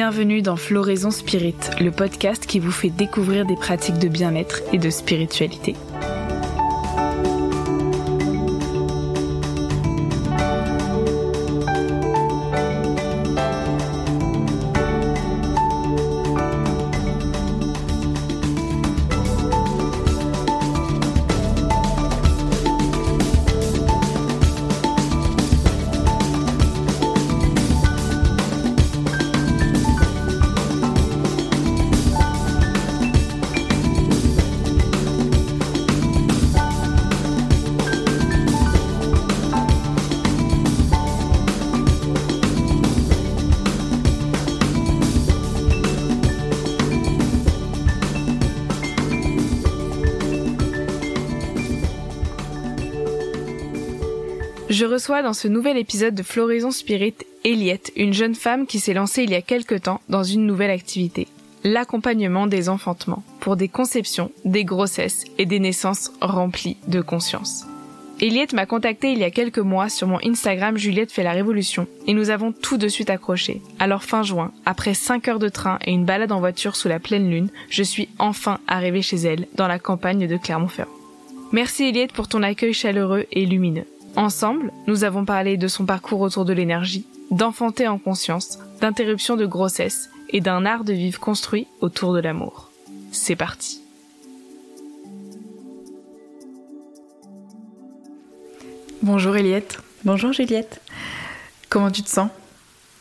Bienvenue dans Floraison Spirit, le podcast qui vous fait découvrir des pratiques de bien-être et de spiritualité. Je reçois dans ce nouvel épisode de Floraison Spirit Eliette, une jeune femme qui s'est lancée il y a quelque temps dans une nouvelle activité, l'accompagnement des enfantements pour des conceptions, des grossesses et des naissances remplies de conscience. Eliette m'a contacté il y a quelques mois sur mon Instagram Juliette fait la révolution et nous avons tout de suite accroché. Alors fin juin, après 5 heures de train et une balade en voiture sous la pleine lune, je suis enfin arrivée chez elle dans la campagne de Clermont-Ferrand. Merci Eliette pour ton accueil chaleureux et lumineux. Ensemble, nous avons parlé de son parcours autour de l'énergie, d'enfanter en conscience, d'interruption de grossesse et d'un art de vivre construit autour de l'amour. C'est parti. Bonjour Eliette. Bonjour Juliette. Comment tu te sens?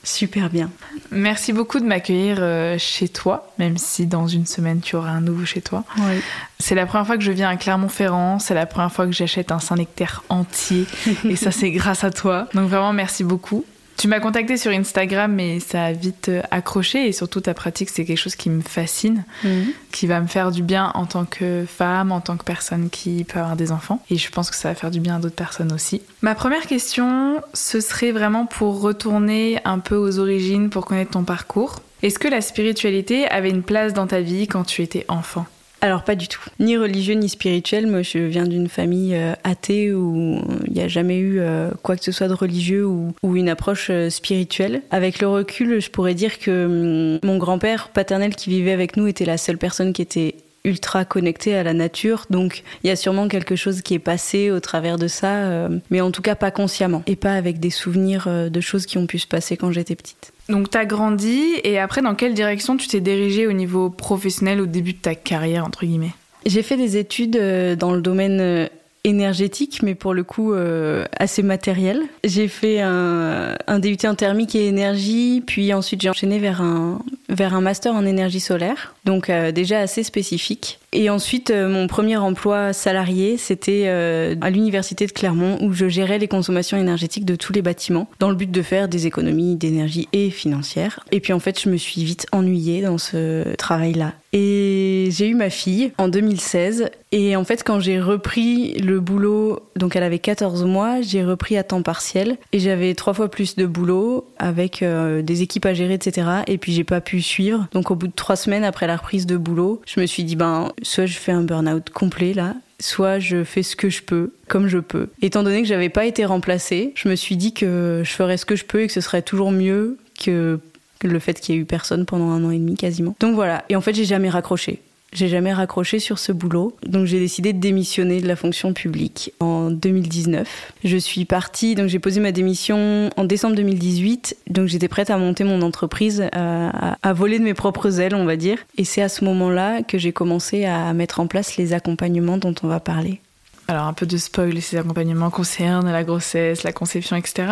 Super bien. Merci beaucoup de m'accueillir euh, chez toi, même si dans une semaine tu auras un nouveau chez toi. Oui. C'est la première fois que je viens à Clermont-Ferrand, c'est la première fois que j'achète un Saint-Nectaire entier, et ça c'est grâce à toi. Donc vraiment merci beaucoup. Tu m'as contacté sur Instagram, mais ça a vite euh, accroché et surtout ta pratique, c'est quelque chose qui me fascine, Mhm. qui va me faire du bien en tant que femme, en tant que personne qui peut avoir des enfants. Et je pense que ça va faire du bien à d'autres personnes aussi. Ma première question, ce serait vraiment pour retourner un peu aux origines, pour connaître ton parcours. Est-ce que la spiritualité avait une place dans ta vie quand tu étais enfant? Alors pas du tout. Ni religieux ni spirituel. Moi je viens d'une famille euh, athée où il n'y a jamais eu euh, quoi que ce soit de religieux ou, une approche euh, spirituelle. Avec le recul, je pourrais dire que hum, mon grand-père paternel qui vivait avec nous était la seule personne qui était ultra connectée à la nature. Donc il y a sûrement quelque chose qui est passé au travers de ça, mais en tout cas pas consciemment et pas avec des souvenirs de choses qui ont pu se passer quand j'étais petite. Donc t'as grandi et après dans quelle direction tu t'es dirigée au niveau professionnel au début de ta carrière entre guillemets? J'ai fait des études euh, dans le domaine euh, énergétique, mais pour le coup euh, assez matériel. J'ai fait un, DUT en thermique et énergie, puis ensuite j'ai enchaîné vers un, vers un master en énergie solaire, donc euh, déjà assez spécifique. Et ensuite, euh, mon premier emploi salarié, c'était à l'université de Clermont, où je gérais les consommations énergétiques de tous les bâtiments, dans le but de faire des économies d'énergie et financières. Et puis en fait, je me suis vite ennuyée dans ce travail-là. Et j'ai eu ma fille en 2016. Et en fait, quand j'ai repris le boulot, donc elle avait 14 mois, j'ai repris à temps partiel. Et j'avais trois fois plus de boulot avec euh, des équipes à gérer, etc. Et puis j'ai pas pu suivre. Donc au bout de trois semaines après la reprise de boulot, je me suis dit, ben, soit je fais un burn-out complet là, soit je fais ce que je peux, comme je peux. Étant donné que j'avais pas été remplacée, je me suis dit que je ferais ce que je peux et que ce serait toujours mieux que le fait qu'il y ait eu personne pendant un an et demi quasiment. Donc voilà. Et en fait, j'ai jamais raccroché. J'ai jamais raccroché sur ce boulot. Donc j'ai décidé de démissionner de la fonction publique en 2019. Je suis partie, donc j'ai posé ma démission en décembre 2018. Donc j'étais prête à monter mon entreprise, à, à- à voler de mes propres ailes, on va dire. Et c'est à ce moment-là que j'ai commencé à mettre en place les accompagnements dont on va parler. Alors un peu de spoil, ces accompagnements concernent la grossesse, la conception, etc.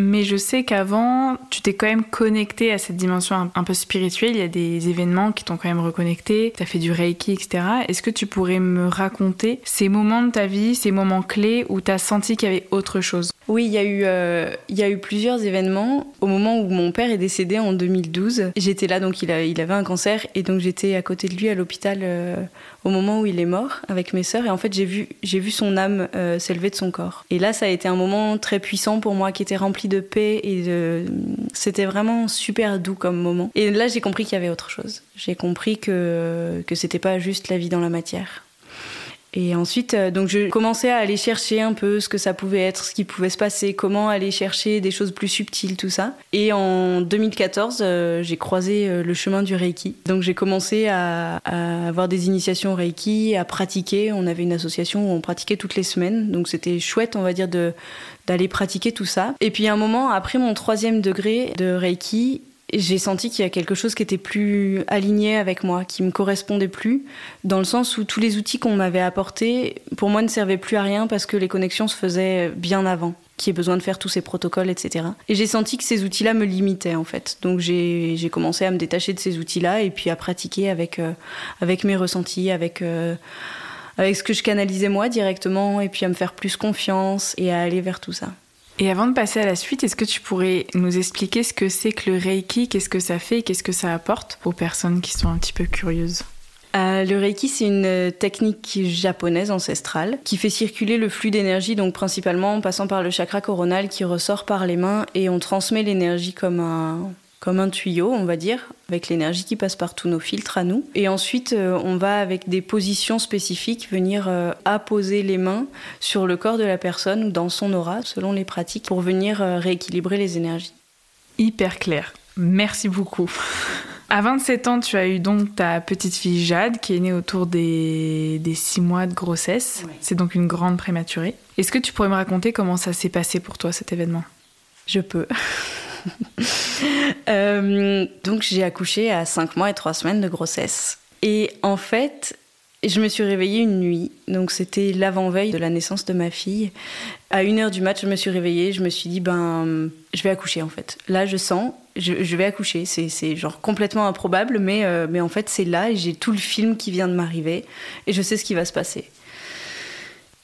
Mais je sais qu'avant, tu t'es quand même connecté à cette dimension un, peu spirituelle. Il y a des événements qui t'ont quand même reconnecté. Tu as fait du Reiki, etc. Est-ce que tu pourrais me raconter ces moments de ta vie, ces moments clés où tu as senti qu'il y avait autre chose? Oui, il y, a eu, euh, il y a eu plusieurs événements. Au moment où mon père est décédé en 2012, j'étais là, donc il avait un cancer, et donc j'étais à côté de lui à l'hôpital euh, au moment où il est mort avec mes sœurs. Et en fait, j'ai vu, j'ai vu son âme euh, s'élever de son corps. Et là, ça a été un moment très puissant pour moi qui était rempli de paix et de. C'était vraiment super doux comme moment. Et là, j'ai compris qu'il y avait autre chose. J'ai compris que, que c'était pas juste la vie dans la matière. Et ensuite, euh, donc je commençais à aller chercher un peu ce que ça pouvait être, ce qui pouvait se passer, comment aller chercher des choses plus subtiles, tout ça. Et en 2014, euh, j'ai croisé euh, le chemin du Reiki. Donc j'ai commencé à, à, avoir des initiations Reiki, à pratiquer. On avait une association où on pratiquait toutes les semaines, donc c'était chouette, on va dire, d'aller pratiquer tout ça. Et puis un moment, après mon troisième degré de Reiki, j'ai senti qu'il y a quelque chose qui était plus aligné avec moi, qui me correspondait plus, dans le sens où tous les outils qu'on m'avait apportés, pour moi, ne servaient plus à rien parce que les connexions se faisaient bien avant qui ait besoin de faire tous ces protocoles, etc. Et j'ai senti que ces outils-là me limitaient en fait. Donc j'ai commencé à me détacher de ces outils-là et puis à pratiquer avec, euh, mes ressentis, euh, avec ce que je canalisais moi directement et puis à me faire plus confiance et à aller vers tout ça. Et avant de passer à la suite, est-ce que tu pourrais nous expliquer ce que c'est que le Reiki, qu'est-ce que ça fait? Et qu'est-ce que ça apporte aux personnes qui sont un petit peu curieuses? Euh, le Reiki, c'est une technique japonaise ancestrale qui fait circuler le flux d'énergie, donc principalement en passant par le chakra coronal qui ressort par les mains et on transmet l'énergie comme un, comme un tuyau, on va dire, avec l'énergie qui passe par tous nos filtres à nous. Et ensuite, euh, on va avec des positions spécifiques venir euh, apposer les mains sur le corps de la personne ou dans son aura, selon les pratiques, pour venir euh, rééquilibrer les énergies. Hyper clair. Merci beaucoup. À 27 ans, tu as eu donc ta petite fille Jade qui est née autour des, des 6 mois de grossesse. C'est donc une grande prématurée. Est-ce que tu pourrais me raconter comment ça s'est passé pour toi cet événement? Je peux. Euh, donc j'ai accouché à 5 mois et 3 semaines de grossesse. Et en fait, je me suis réveillée une nuit, donc c'était l'avant-veille de la naissance de ma fille. À 1h du match, je me suis réveillée, je me suis dit, ben, je vais accoucher en fait. Là, je sens, je, vais accoucher. C'est genre complètement improbable, mais, euh, mais en fait, c'est là et j'ai tout le film qui vient de m'arriver et je sais ce qui va se passer.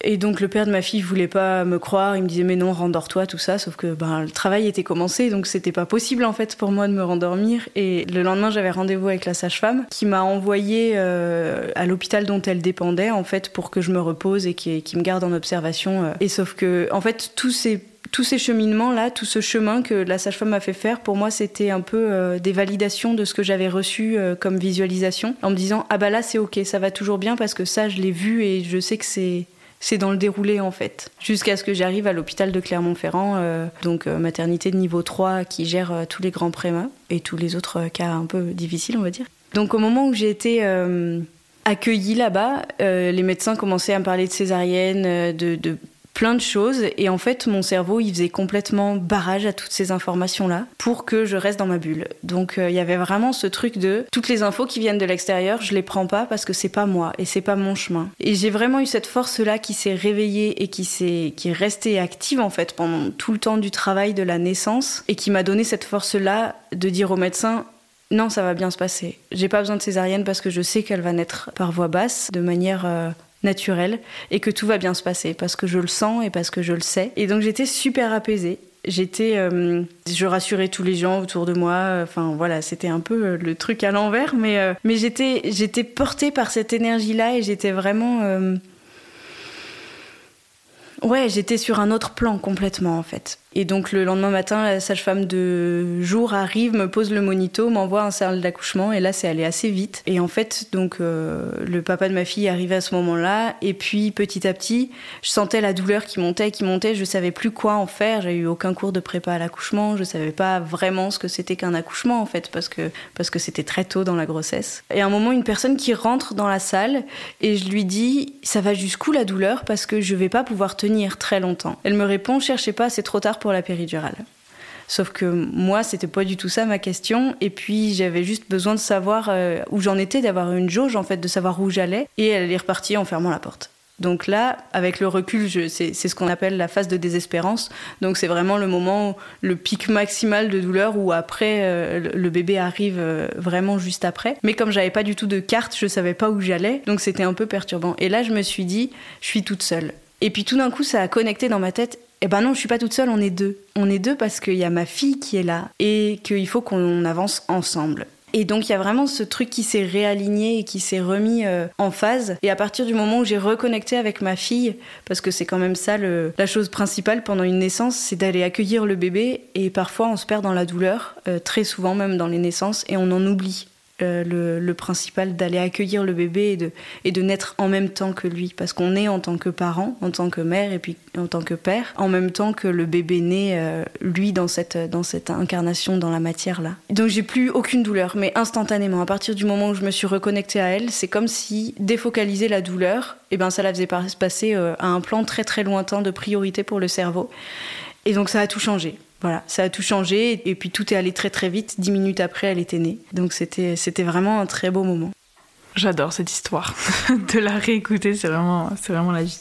Et donc le père de ma fille voulait pas me croire, il me disait mais non, rendors-toi, tout ça, sauf que ben, le travail était commencé, donc c'était pas possible en fait pour moi de me rendormir. Et le lendemain j'avais rendez-vous avec la sage-femme qui m'a envoyé euh, à l'hôpital dont elle dépendait en fait pour que je me repose et qui, me garde en observation. Euh. Et sauf que en fait tous ces tous ces cheminements là, tout ce chemin que la sage-femme m'a fait faire, pour moi c'était un peu euh, des validations de ce que j'avais reçu comme visualisation, en me disant ah bah là c'est ok, ça va toujours bien parce que ça je l'ai vu et je sais que c'est c'est dans le déroulé en fait. Jusqu'à ce que j'arrive à l'hôpital de Clermont-Ferrand, euh, donc euh, maternité de niveau 3 qui gère euh, tous les grands prémas et tous les autres cas un peu difficiles on va dire. Donc au moment où j'ai été accueillie là-bas, les médecins commençaient à me parler de césarienne, de, de plein de choses. Et en fait mon cerveau il faisait complètement barrage à toutes ces informations là pour que je reste dans ma bulle. Donc euh, il y avait vraiment ce truc de toutes les infos qui viennent de l'extérieur je les prends pas parce que c'est pas moi et c'est pas mon chemin. Et j'ai vraiment eu cette force là qui s'est réveillée et qui s'est qui est restée active en fait pendant tout le temps du travail de la naissance et qui m'a donné cette force là de dire au médecin non, ça va bien se passer. J'ai pas besoin de césarienne parce que je sais qu'elle va naître par voie basse, de manière euh, naturel et que tout va bien se passer parce que je le sens et parce que je le sais. Et donc j'étais super apaisée. J'étais, euh, je rassurais tous les gens autour de moi. Enfin voilà, c'était un peu euh, le truc à l'envers, mais euh, mais j'étais j'étais portée par cette énergie-là et j'étais vraiment ouais, j'étais sur un autre plan complètement en fait. Et donc le lendemain matin, la sage-femme de jour arrive, me pose le monito, m'envoie un salle d'accouchement et là c'est allé assez vite. Et en fait, donc euh, le papa de ma fille est arrivé à ce moment-là et puis petit à petit, je sentais la douleur qui montait, qui montait, je savais plus quoi en faire, j'ai eu aucun cours de prépa à l'accouchement, je savais pas vraiment ce que c'était qu'un accouchement en fait parce que parce que c'était très tôt dans la grossesse. Et à un moment, une personne qui rentre dans la salle et je lui dis "Ça va jusqu'où la douleur? Parce que je vais pas pouvoir tenir très longtemps." Elle me répond "Cherchez pas, c'est trop tard pour la péridurale. Sauf que moi, c'était pas du tout ça ma question. Et puis, j'avais juste besoin de savoir euh, où j'en étais, d'avoir une jauge, en fait, de savoir où j'allais. Et elle est repartie en fermant la porte. Donc là, avec le recul, c'est ce qu'on appelle la phase de désespérance. Donc c'est vraiment le moment, le pic maximal de douleur où après euh, le bébé arrive euh, vraiment juste après. Mais comme j'avais pas du tout de carte, je savais pas où j'allais, donc c'était un peu perturbant. Et là, je me suis dit, je suis toute seule. Et puis tout d'un coup, ça a connecté dans ma tête. Eh ben non, je suis pas toute seule, on est deux. On est deux parce qu'il y a ma fille qui est là et qu'il faut qu'on avance ensemble. Et donc il y a vraiment ce truc qui s'est réaligné et qui s'est remis euh, en phase. Et à partir du moment où j'ai reconnecté avec ma fille, parce que c'est quand même ça la chose principale pendant une naissance, c'est d'aller accueillir le bébé. Et parfois on se perd dans la douleur, euh, très souvent même dans les naissances, et on en oublie euh, le, principal d'aller accueillir le bébé et de, et de naître en même temps que lui. Parce qu'on est en tant que parent, en tant que mère et puis en tant que père, en même temps que le bébé naît, euh, lui, dans cette, dans cette incarnation, dans la matière-là. Donc j'ai plus aucune douleur, mais instantanément, à partir du moment où je me suis reconnectée à elle, c'est comme si défocaliser la douleur, eh ben ça la faisait passer euh, à un plan très très lointain de priorité pour le cerveau. Et donc ça a tout changé. Voilà, ça a tout changé et puis tout est allé très très vite. Dix minutes après, elle était née. Donc c'était c'était vraiment un très beau moment. J'adore cette histoire. de la réécouter, c'est vraiment c'est vraiment la vie.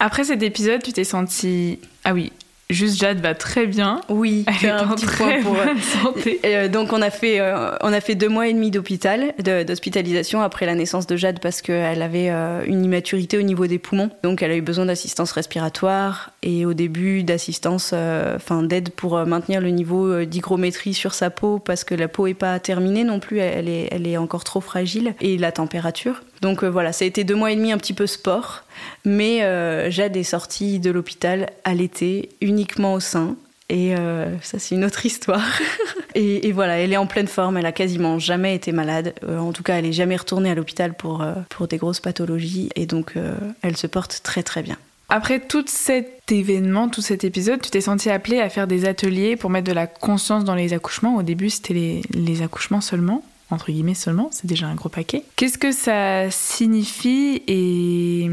Après cet épisode, tu t'es sentie ah oui Juste Jade va très bien. Oui, elle est un petit point pour euh, santé. Euh, donc on a fait euh, on a fait deux mois et demi d'hôpital, d'hospitalisation après la naissance de Jade parce qu'elle avait une immaturité au niveau des poumons. Donc elle a eu besoin d'assistance respiratoire et au début d'assistance, enfin d'aide pour maintenir le niveau d'hygrométrie sur sa peau parce que la peau est pas terminée non plus, elle est elle est encore trop fragile et la température. Donc voilà, ça a été deux mois et demi un petit peu sport. Mais euh, Jade est sortie de l'hôpital à l'été, uniquement au sein. Et euh, ça, c'est une autre histoire. et, voilà, elle est en pleine forme. Elle a quasiment jamais été malade. Euh, en tout cas, elle est jamais retournée à l'hôpital pour, pour des grosses pathologies. Et donc, elle se porte très très bien. Après tout cet événement, tout cet épisode, tu t'es sentie appelée à faire des ateliers pour mettre de la conscience dans les accouchements. Au début, c'était les accouchements seulement entre guillemets seulement, c'est déjà un gros paquet. Qu'est-ce que ça signifie et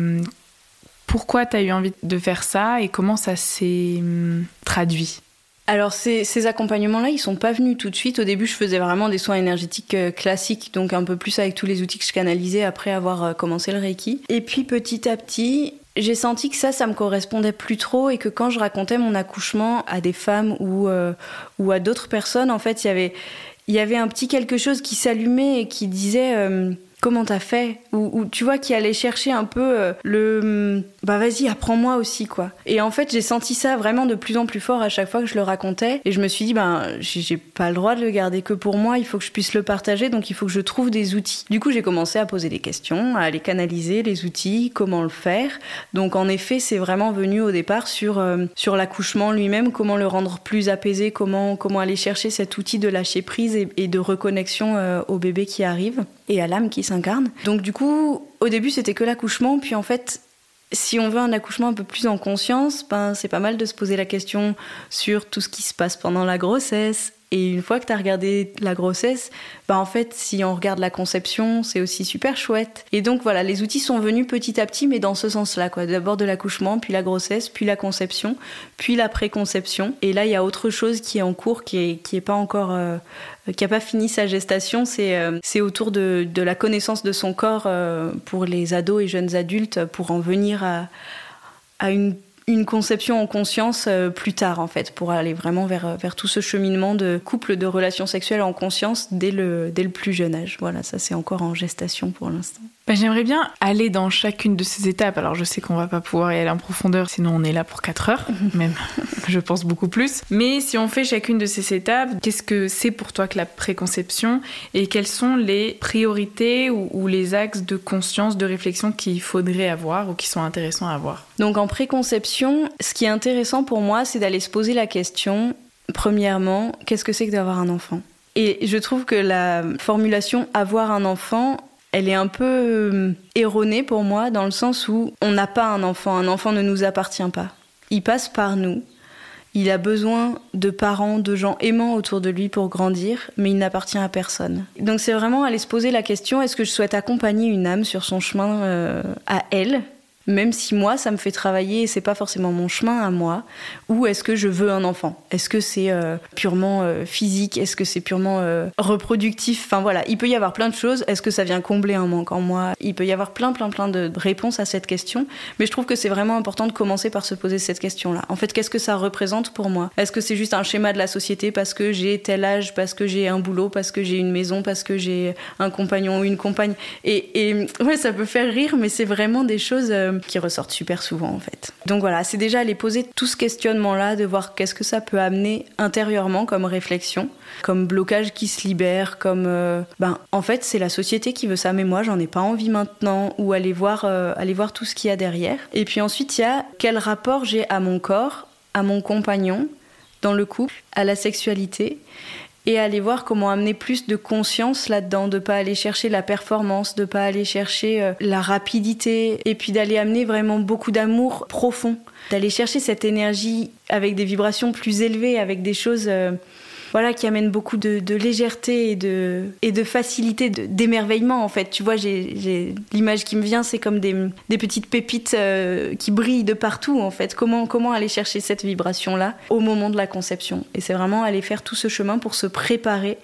pourquoi tu as eu envie de faire ça et comment ça s'est hum, traduit? Alors ces, accompagnements-là, ils sont pas venus tout de suite. Au début, je faisais vraiment des soins énergétiques euh, classiques, donc un peu plus avec tous les outils que je canalisais après avoir euh, commencé le Reiki. Et puis petit à petit, j'ai senti que ça, ça me correspondait plus trop et que quand je racontais mon accouchement à des femmes ou, euh, ou à d'autres personnes, en fait, il y avait, il y avait un petit quelque chose qui s'allumait et qui disait comment t'as fait ou, tu vois qui allait chercher un peu euh, le bah vas-y apprends-moi aussi quoi. Et en fait j'ai senti ça vraiment de plus en plus fort à chaque fois que je le racontais. Et je me suis dit ben j'ai pas le droit de le garder que pour moi. Il faut que je puisse le partager donc il faut que je trouve des outils. Du coup j'ai commencé à poser des questions à aller canaliser les outils comment le faire. Donc en effet c'est vraiment venu au départ sur euh, sur l'accouchement lui-même comment le rendre plus apaisé comment comment aller chercher cet outil de lâcher prise et, de reconnexion euh, au bébé qui arrive et à l'âme qui Donc du coup, au début, c'était que l'accouchement, puis en fait, si on veut un accouchement un peu plus en conscience, ben, c'est pas mal de se poser la question sur tout ce qui se passe pendant la grossesse, et une fois que tu as regardé la grossesse, bah en fait, si on regarde la conception, c'est aussi super chouette. Et donc voilà, les outils sont venus petit à petit, mais dans ce sens-là, quoi. D'abord de l'accouchement, puis la grossesse, puis la conception, puis la préconception. Et là, il y a autre chose qui est en cours, qui est, qui est pas encore, euh, qui a pas fini sa gestation. C'est, euh, c'est autour de, de, la connaissance de son corps euh, pour les ados et jeunes adultes, pour en venir à, à une une conception en conscience euh, plus tard en fait pour aller vraiment vers, euh, vers tout ce cheminement de couple de relations sexuelles en conscience dès le, dès le plus jeune âge. Voilà, ça c'est encore en gestation pour l'instant. Bah, j'aimerais bien aller dans chacune de ces étapes. Alors je sais qu'on va pas pouvoir y aller en profondeur, sinon on est là pour 4 heures, même je pense beaucoup plus. Mais si on fait chacune de ces étapes, qu'est-ce que c'est pour toi que la préconception et quelles sont les priorités ou, ou les axes de conscience, de réflexion qu'il faudrait avoir ou qui sont intéressants à avoir? Donc en préconception, ce qui est intéressant pour moi, c'est d'aller se poser la question, premièrement, qu'est-ce que c'est que d'avoir un enfant? Et je trouve que la formulation avoir un enfant, elle est un peu euh, erronée pour moi dans le sens où on n'a pas un enfant, un enfant ne nous appartient pas. Il passe par nous. Il a besoin de parents, de gens aimants autour de lui pour grandir, mais il n'appartient à personne. Donc c'est vraiment aller se poser la question est-ce que je souhaite accompagner une âme sur son chemin euh, à elle? Même si moi ça me fait travailler et c'est pas forcément mon chemin à moi ou est-ce que je veux un enfant? Est-ce que c'est euh, purement euh, physique? Est-ce que c'est purement euh, reproductif? Enfin voilà. Il peut y avoir plein de choses. Est-ce que ça vient combler un manque en moi? Il peut y avoir plein plein plein de réponses à cette question. Mais je trouve que c'est vraiment important de commencer par se poser cette question là en fait qu'est-ce que ça représente pour moi? Est-ce que c'est juste un schéma de la société parce que j'ai tel âge parce que j'ai un boulot parce que j'ai une maison parce que j'ai un compagnon ou une compagne? Et, et ouais ça peut faire rire mais c'est vraiment des choses qui ressortent super souvent en fait. Donc voilà, c'est déjà aller poser tout ce questionnement-là, de voir qu'est-ce que ça peut amener intérieurement comme réflexion, comme blocage qui se libère, comme euh, ben en fait c'est la société qui veut ça, mais moi j'en ai pas envie maintenant, ou aller voir, euh, aller voir tout ce qu'il y a derrière. Et puis ensuite il y a quel rapport j'ai à mon corps, à mon compagnon, dans le couple, à la sexualité? Et aller voir comment amener plus de conscience là-dedans, de pas aller chercher la performance, de pas aller chercher euh, la rapidité, et puis d'aller amener vraiment beaucoup d'amour profond, d'aller chercher cette énergie avec des vibrations plus élevées, avec des choses euh, voilà, qui amène beaucoup de, légèreté et de, facilité, d'émerveillement en fait. Tu vois, j'ai l'image qui me vient, c'est comme des, petites pépites euh, qui brillent de partout en fait. Comment, comment aller chercher cette vibration-là au moment de la conception? Et c'est vraiment aller faire tout ce chemin pour se préparer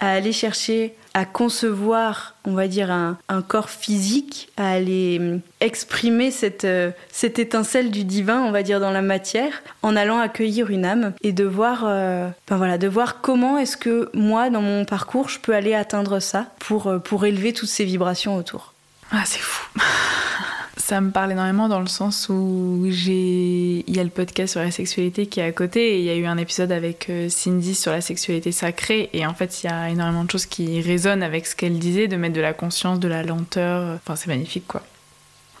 à aller chercher à concevoir, on va dire, un, corps physique, à aller hum, exprimer cette, euh, cette étincelle du divin, on va dire, dans la matière, en allant accueillir une âme et de voir, euh, ben voilà, de voir comment est-ce que moi, dans mon parcours, je peux aller atteindre ça pour, euh, pour élever toutes ces vibrations autour. Ah, c'est fou. Ça me parle énormément dans le sens où il y a le podcast sur la sexualité qui est à côté et il y a eu un épisode avec euh, Cindy sur la sexualité sacrée et en fait il y a énormément de choses qui résonnent avec ce qu'elle disait de mettre de la conscience, de la lenteur, enfin c'est magnifique quoi.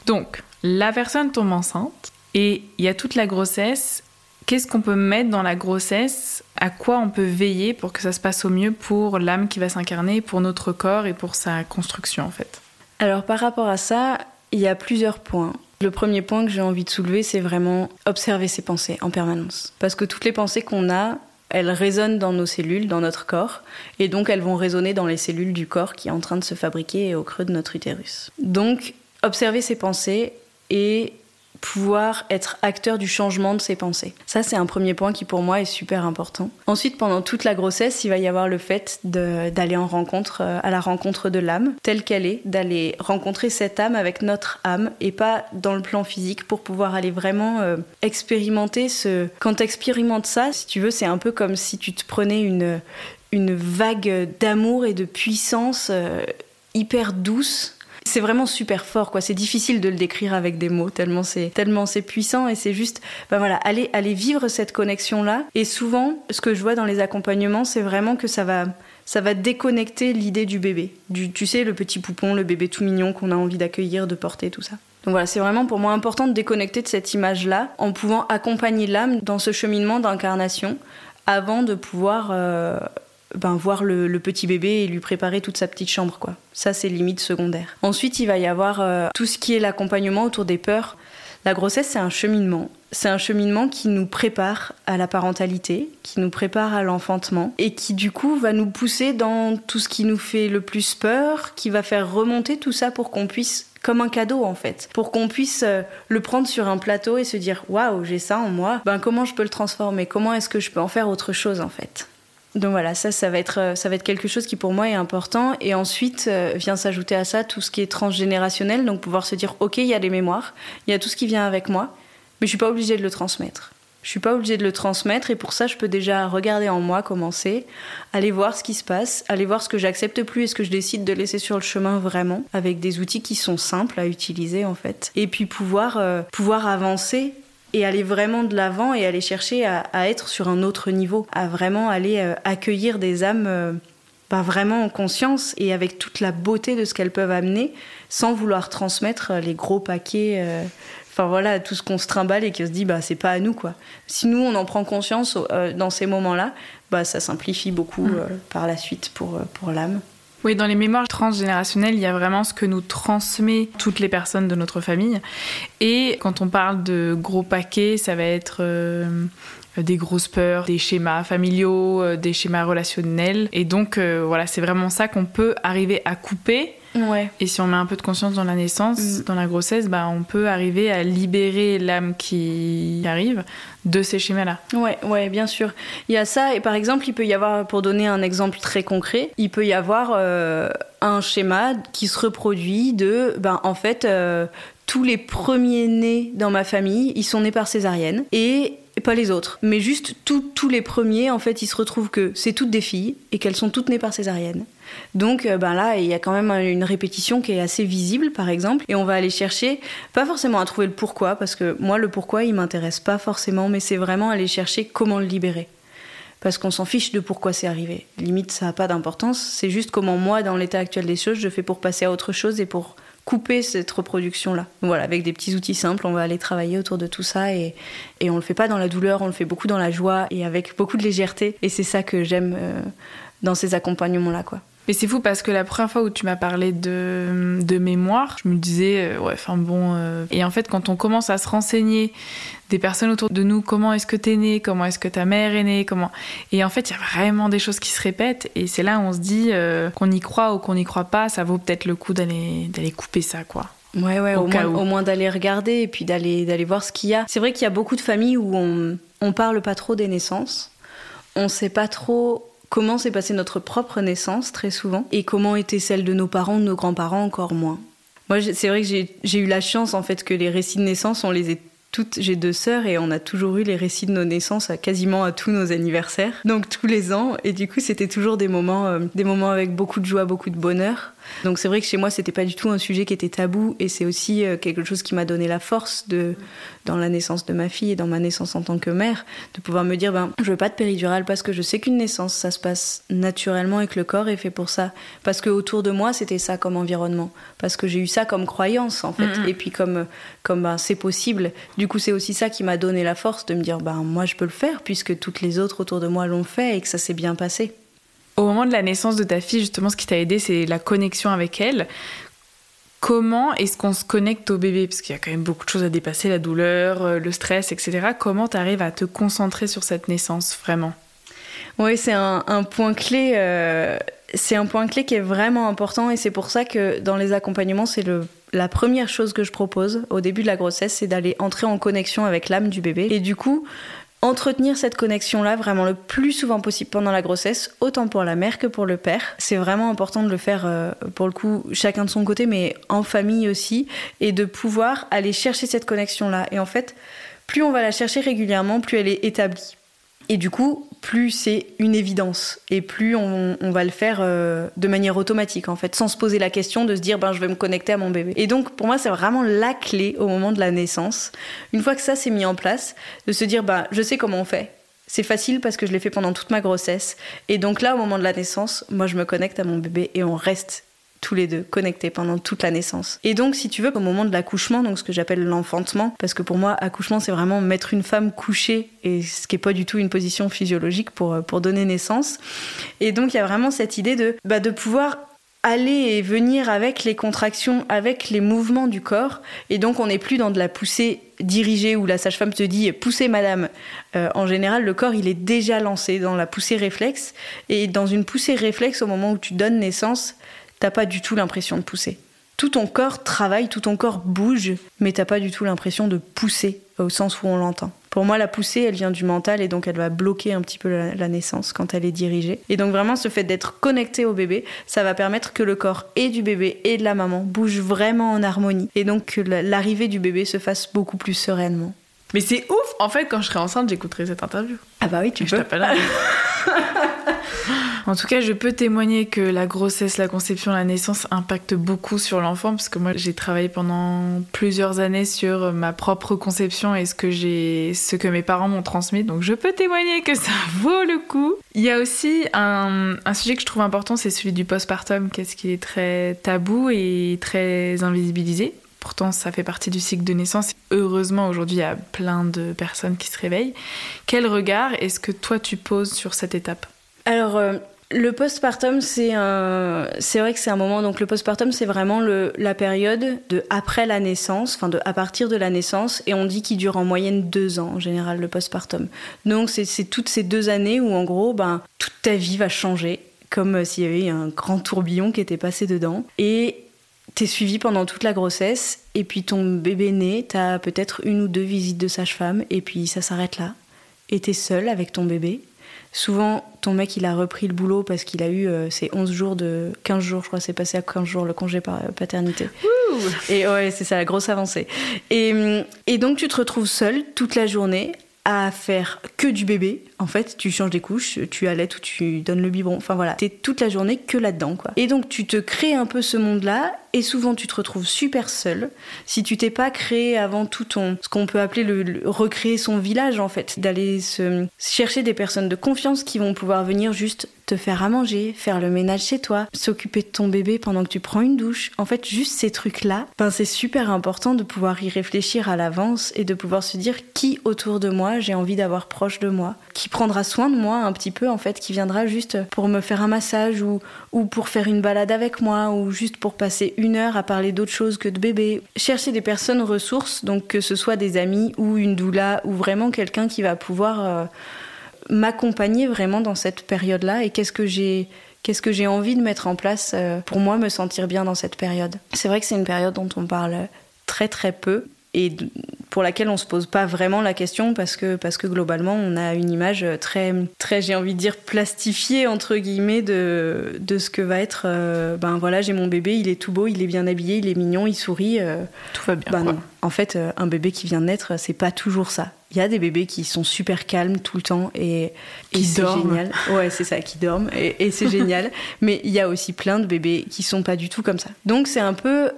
Donc, la personne tombe enceinte et il y a toute la grossesse. Qu'est-ce qu'on peut mettre dans la grossesse? À quoi on peut veiller pour que ça se passe au mieux pour l'âme qui va s'incarner, pour notre corps et pour sa construction en fait? Alors par rapport à ça, il y a plusieurs points. Le premier point que j'ai envie de soulever, c'est vraiment observer ses pensées en permanence. Parce que toutes les pensées qu'on a, elles résonnent dans nos cellules, dans notre corps, et donc elles vont résonner dans les cellules du corps qui est en train de se fabriquer au creux de notre utérus. Donc, observer ses pensées et pouvoir être acteur du changement de ses pensées. Ça, c'est un premier point qui pour moi est super important. Ensuite, pendant toute la grossesse, il va y avoir le fait d'aller en rencontre, euh, à la rencontre de l'âme, telle qu'elle est, d'aller rencontrer cette âme avec notre âme et pas dans le plan physique pour pouvoir aller vraiment euh, expérimenter ce. Quand tu expérimentes ça, si tu veux, c'est un peu comme si tu te prenais une, une vague d'amour et de puissance euh, hyper douce c'est vraiment super fort, quoi. C'est difficile de le décrire avec des mots, tellement c'est tellement c'est puissant et c'est juste, ben voilà, aller aller vivre cette connexion là. Et souvent, ce que je vois dans les accompagnements, c'est vraiment que ça va ça va déconnecter l'idée du bébé, du tu sais le petit poupon, le bébé tout mignon qu'on a envie d'accueillir, de porter, tout ça. Donc voilà, c'est vraiment pour moi important de déconnecter de cette image-là en pouvant accompagner l'âme dans ce cheminement d'incarnation avant de pouvoir euh, ben, voir le, petit bébé et lui préparer toute sa petite chambre. quoi. Ça, c'est limite secondaire. Ensuite, il va y avoir euh, tout ce qui est l'accompagnement autour des peurs. La grossesse, c'est un cheminement. C'est un cheminement qui nous prépare à la parentalité, qui nous prépare à l'enfantement et qui du coup va nous pousser dans tout ce qui nous fait le plus peur, qui va faire remonter tout ça pour qu'on puisse comme un cadeau en fait, pour qu'on puisse euh, le prendre sur un plateau et se dire waouh, j'ai ça en moi, ben comment je peux le transformer, comment est-ce que je peux en faire autre chose en fait? Donc voilà, ça, ça va être, euh, ça va être quelque chose qui pour moi est important. Et ensuite euh, vient s'ajouter à ça tout ce qui est transgénérationnel, donc pouvoir se dire, ok, il y a les mémoires, il y a tout ce qui vient avec moi, mais je suis pas obligée de le transmettre. Je suis pas obligée de le transmettre et pour ça, je peux déjà regarder en moi, commencer, aller voir ce qui se passe, aller voir ce que j'accepte plus et ce que je décide de laisser sur le chemin vraiment, avec des outils qui sont simples à utiliser en fait, et puis pouvoir euh, pouvoir avancer et aller vraiment de l'avant et aller chercher à, être sur un autre niveau, à vraiment aller euh, accueillir des âmes euh, bah, vraiment en conscience et avec toute la beauté de ce qu'elles peuvent amener, sans vouloir transmettre euh, les gros paquets. Enfin voilà, tout ce qu'on se trimballe et qui se dit, bah c'est pas à nous quoi. Si nous on en prend conscience dans ces moments-là, bah ça simplifie beaucoup mm. par la suite pour, pour l'âme. Oui, dans les mémoires transgénérationnelles, il y a vraiment ce que nous transmet toutes les personnes de notre famille. Et quand on parle de gros paquets, ça va être euh, des grosses peurs, des schémas familiaux, euh, des schémas relationnels. Et donc, euh, voilà, c'est vraiment ça qu'on peut arriver à couper Ouais. Et si on met un peu de conscience dans la naissance, mm. dans la grossesse, bah, on peut arriver à libérer l'âme qui arrive de ces schémas-là. Ouais, ouais, bien sûr. Il y a ça, et par exemple, il peut y avoir, pour donner un exemple très concret, il peut y avoir euh, un schéma qui se reproduit de, ben, en fait, euh, tous les premiers nés dans ma famille, ils sont nés par césarienne. Et pas les autres. Mais juste tous les premiers, en fait, il se retrouve que c'est toutes des filles et qu'elles sont toutes nées par césarienne. Donc euh, ben là, il y a quand même une répétition qui est assez visible, par exemple, et on va aller chercher, pas forcément à trouver le pourquoi, parce que moi, le pourquoi, il m'intéresse pas forcément, mais c'est vraiment aller chercher comment le libérer. Parce qu'on s'en fiche de pourquoi c'est arrivé. Limite, ça n'a pas d'importance, c'est juste comment moi, dans l'état actuel des choses, je fais pour passer à autre chose et pour couper cette reproduction-là. Voilà, avec des petits outils simples, on va aller travailler autour de tout ça et, et on le fait pas dans la douleur, on le fait beaucoup dans la joie et avec beaucoup de légèreté. Et c'est ça que j'aime euh, dans ces accompagnements-là, quoi. Mais c'est fou parce que la première fois où tu m'as parlé de, de mémoire, je me disais, euh, ouais, enfin bon. Euh, et en fait, quand on commence à se renseigner des personnes autour de nous, comment est-ce que t'es né, comment est-ce que ta mère est née, comment. Et en fait, il y a vraiment des choses qui se répètent. Et c'est là où on se dit euh, qu'on y croit ou qu'on n'y croit pas, ça vaut peut-être le coup d'aller couper ça, quoi. Ouais, ouais, au, moins, au moins d'aller regarder et puis d'aller d'aller voir ce qu'il y a. C'est vrai qu'il y a beaucoup de familles où on, on parle pas trop des naissances. On sait pas trop comment s'est passée notre propre naissance très souvent et comment était celle de nos parents, de nos grands-parents encore moins. Moi, c'est vrai que j'ai eu la chance en fait que les récits de naissance, on les ait toutes, j'ai deux sœurs et on a toujours eu les récits de nos naissances à quasiment à tous nos anniversaires, donc tous les ans. Et du coup, c'était toujours des moments, euh, des moments avec beaucoup de joie, beaucoup de bonheur. Donc c'est vrai que chez moi, c'était pas du tout un sujet qui était tabou et c'est aussi euh, quelque chose qui m'a donné la force de, dans la naissance de ma fille et dans ma naissance en tant que mère, de pouvoir me dire, ben, je veux pas de péridurale parce que je sais qu'une naissance, ça se passe naturellement et que le corps est fait pour ça. Parce que autour de moi, c'était ça comme environnement. Parce que j'ai eu ça comme croyance, en fait. Et puis comme, comme ben, c'est possible. Du coup, c'est aussi ça qui m'a donné la force de me dire, ben, moi, je peux le faire puisque toutes les autres autour de moi l'ont fait et que ça s'est bien passé. Au moment de la naissance de ta fille, justement, ce qui t'a aidé, c'est la connexion avec elle. Comment est-ce qu'on se connecte au bébé? Parce qu'il y a quand même beaucoup de choses à dépasser, la douleur, euh, le stress, etc. Comment tu arrives à te concentrer sur cette naissance, vraiment? Oui, c'est un, point clé. Euh, c'est un point clé qui est vraiment important et c'est pour ça que dans les accompagnements, c'est la première chose que je propose au début de la grossesse, c'est d'aller entrer en connexion avec l'âme du bébé. Et du coup, entretenir cette connexion-là vraiment le plus souvent possible pendant la grossesse, autant pour la mère que pour le père. C'est vraiment important de le faire, euh, pour le coup, chacun de son côté, mais en famille aussi, et de pouvoir aller chercher cette connexion-là. Et en fait, plus on va la chercher régulièrement, plus elle est établie. Et du coup, plus c'est une évidence et plus on, va le faire euh, de manière automatique en fait, sans se poser la question de se dire ben je vais me connecter à mon bébé. Et donc pour moi c'est vraiment la clé au moment de la naissance. Une fois que ça s'est mis en place, de se dire ben je sais comment on fait. C'est facile parce que je l'ai fait pendant toute ma grossesse. Et donc là, au moment de la naissance, moi, je me connecte à mon bébé et on reste tous les deux connectés pendant toute la naissance. Et donc, si tu veux, au moment de l'accouchement, donc ce que j'appelle l'enfantement, parce que pour moi, accouchement, c'est vraiment mettre une femme couchée, et ce qui n'est pas du tout une position physiologique pour, pour donner naissance. Et donc, il y a vraiment cette idée de, bah, de pouvoir aller et venir avec les contractions, avec les mouvements du corps. Et donc, on n'est plus dans de la poussée dirigée où la sage-femme te dit poussez madame. Euh, en général, le corps, il est déjà lancé dans la poussée réflexe. Et dans une poussée réflexe, au moment où tu donnes naissance, t'as pas du tout l'impression de pousser. Tout ton corps travaille, tout ton corps bouge, mais t'as pas du tout l'impression de pousser au sens où on l'entend. Pour moi, la poussée, elle vient du mental et donc elle va bloquer un petit peu la, naissance quand elle est dirigée. Et donc vraiment, ce fait d'être connecté au bébé, ça va permettre que le corps et du bébé et de la maman bougent vraiment en harmonie. Et donc que l'arrivée du bébé se fasse beaucoup plus sereinement. Mais c'est ouf En fait, quand je serai enceinte, j'écouterai cette interview. Ah bah oui, tu je peux. En tout cas, je peux témoigner que la grossesse, la conception, la naissance impactent beaucoup sur l'enfant, parce que moi, j'ai travaillé pendant plusieurs années sur ma propre conception et ce que j'ai, ce que mes parents m'ont transmis. Donc, je peux témoigner que ça vaut le coup. Il y a aussi un, un sujet que je trouve important, c'est celui du postpartum, qu'est-ce qui est très tabou et très invisibilisé. Pourtant, ça fait partie du cycle de naissance. Heureusement, aujourd'hui, il y a plein de personnes qui se réveillent. Quel regard est-ce que toi, tu poses sur cette étape? Alors, euh, le postpartum, c'est c'est vrai que c'est un moment. Donc le postpartum, c'est vraiment la période de après la naissance, enfin de à partir de la naissance, et on dit qu'il dure en moyenne deux ans en général le postpartum. Donc c'est, c'est toutes ces deux années où en gros, ben toute ta vie va changer, comme euh, s'il y avait un grand tourbillon qui était passé dedans, et t'es suivi pendant toute la grossesse, et puis ton bébé naît, t'as peut-être une ou deux visites de sage-femme, et puis ça s'arrête là, et t'es seule avec ton bébé Souvent, ton mec, il a repris le boulot parce qu'il a eu euh, ses 11 jours de. 15 jours, je crois, c'est passé à 15 jours le congé par paternité. et ouais, c'est ça, la grosse avancée. Et, et donc, tu te retrouves seule toute la journée à faire que du bébé. En fait, tu changes des couches, tu allaites ou tu donnes le biberon. Enfin voilà, t'es toute la journée que là-dedans, quoi. Et donc, tu te crées un peu ce monde-là, et souvent, tu te retrouves super seul. Si tu t'es pas créé avant tout ton, ce qu'on peut appeler le, recréer son village, en fait, d'aller se chercher des personnes de confiance qui vont pouvoir venir juste te faire à manger, faire le ménage chez toi, s'occuper de ton bébé pendant que tu prends une douche. En fait, juste ces trucs-là, ben, c'est super important de pouvoir y réfléchir à l'avance et de pouvoir se dire qui autour de moi j'ai envie d'avoir proche de moi, qui prendra soin de moi un petit peu en fait, qui viendra juste pour me faire un massage ou, ou pour faire une balade avec moi ou juste pour passer une heure à parler d'autre chose que de bébé. Chercher des personnes ressources, donc que ce soit des amis ou une doula ou vraiment quelqu'un qui va pouvoir euh, m'accompagner vraiment dans cette période-là et qu'est-ce que j'ai qu'est-ce que j'ai envie de mettre en place euh, pour moi me sentir bien dans cette période. C'est vrai que c'est une période dont on parle très très peu et pour laquelle on se pose pas vraiment la question parce que parce que globalement on a une image très très j'ai envie de dire plastifiée entre guillemets de de ce que va être euh, ben voilà j'ai mon bébé il est tout beau il est bien habillé il est mignon il sourit euh, tout va bien ben non en fait un bébé qui vient de naître c'est pas toujours ça il y a des bébés qui sont super calmes tout le temps et, qui c'est génial. Ouais, c'est ça, qui dorment et, et c'est génial. Mais il y a aussi plein de bébés qui sont pas du tout comme ça. Donc c'est un peu,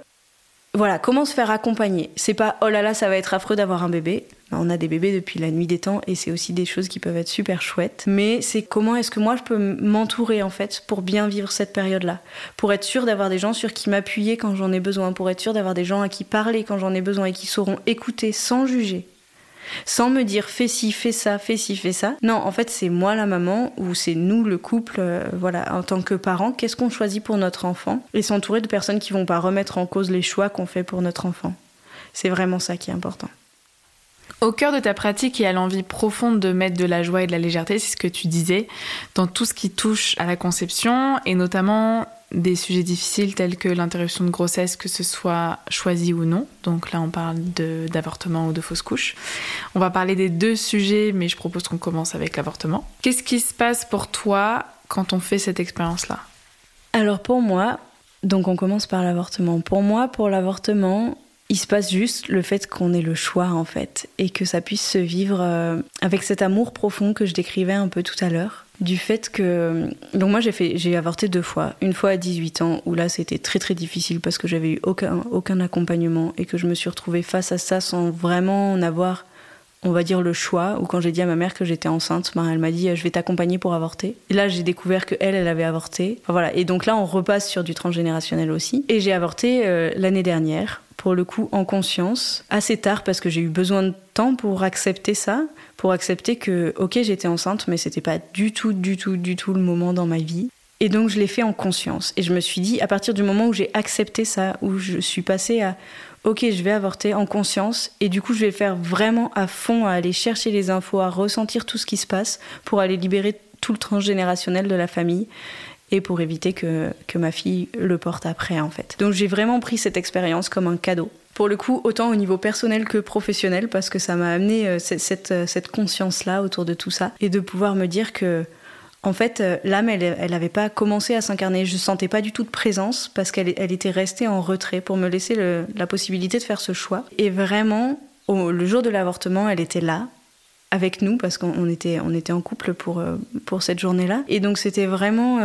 voilà, comment se faire accompagner? C'est pas oh là là, ça va être affreux d'avoir un bébé. On a des bébés depuis la nuit des temps et c'est aussi des choses qui peuvent être super chouettes. Mais c'est comment est-ce que moi je peux m'entourer en fait pour bien vivre cette période-là, pour être sûr d'avoir des gens sur qui m'appuyer quand j'en ai besoin, pour être sûr d'avoir des gens à qui parler quand j'en ai besoin et qui sauront écouter sans juger sans me dire fais ci, fais ça, fais ci, fais ça. Non, en fait, c'est moi la maman ou c'est nous le couple, euh, voilà, en tant que parents, qu'est-ce qu'on choisit pour notre enfant? Et s'entourer de personnes qui vont pas remettre en cause les choix qu'on fait pour notre enfant. C'est vraiment ça qui est important. Au cœur de ta pratique, il y a l'envie profonde de mettre de la joie et de la légèreté, c'est ce que tu disais, dans tout ce qui touche à la conception et notamment des sujets difficiles tels que l'interruption de grossesse, que ce soit choisi ou non. Donc là, on parle d'avortement ou de fausse couche. On va parler des deux sujets, mais je propose qu'on commence avec l'avortement. Qu'est-ce qui se passe pour toi quand on fait cette expérience-là? Alors pour moi, donc on commence par l'avortement. Pour moi, pour l'avortement, il se passe juste le fait qu'on ait le choix en fait et que ça puisse se vivre euh, avec cet amour profond que je décrivais un peu tout à l'heure. Du fait que donc moi j'ai fait j'ai avorté deux fois. Une fois à 18 ans où là c'était très très difficile parce que j'avais eu aucun aucun accompagnement et que je me suis retrouvée face à ça sans vraiment en avoir on va dire le choix. Ou quand j'ai dit à ma mère que j'étais enceinte ben, elle m'a dit je vais t'accompagner pour avorter. Et là j'ai découvert que elle elle avait avorté. Voilà. Et donc là on repasse sur du transgénérationnel aussi. Et j'ai avorté euh, l'année dernière pour le coup en conscience assez tard parce que j'ai eu besoin de temps pour accepter ça pour accepter que, ok, j'étais enceinte, mais c'était pas du tout, du tout, du tout le moment dans ma vie. Et donc je l'ai fait en conscience. Et je me suis dit, à partir du moment où j'ai accepté ça, où je suis passée à, ok, je vais avorter en conscience, et du coup je vais faire vraiment à fond, à aller chercher les infos, à ressentir tout ce qui se passe, pour aller libérer tout le transgénérationnel de la famille et pour éviter que, que ma fille le porte après en fait. Donc j'ai vraiment pris cette expérience comme un cadeau pour le coup, autant au niveau personnel que professionnel, parce que ça m'a amené euh, cette, euh, cette conscience-là autour de tout ça, et de pouvoir me dire que, en fait, euh, l'âme, elle n'avait pas commencé à s'incarner. Je sentais pas du tout de présence, parce qu'elle elle était restée en retrait pour me laisser la possibilité de faire ce choix. Et vraiment, le jour de l'avortement, elle était là, avec nous, parce qu'on était, on était en couple pour, pour cette journée-là. Et donc, c'était vraiment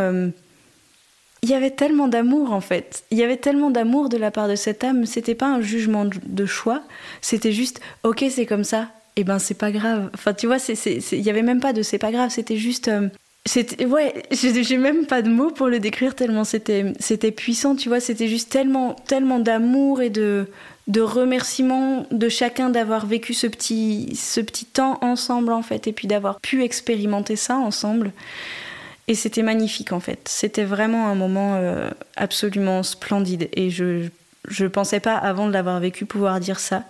il y avait tellement d'amour en fait. Il y avait tellement d'amour de la part de cette âme. C'était pas un jugement de choix. C'était juste, ok, c'est comme ça. Et eh ben c'est pas grave. Enfin, tu vois, il y avait même pas de c'est pas grave. C'était juste. Euh, c'était ouais, j'ai même pas de mots pour le décrire tellement c'était c'était puissant. Tu vois, c'était juste tellement tellement d'amour et de de remerciements de chacun d'avoir vécu ce petit ce petit temps ensemble en fait et puis d'avoir pu expérimenter ça ensemble. Et c'était magnifique en fait. C'était vraiment un moment euh, absolument splendide. Et je ne pensais pas, avant de l'avoir vécu, pouvoir dire ça.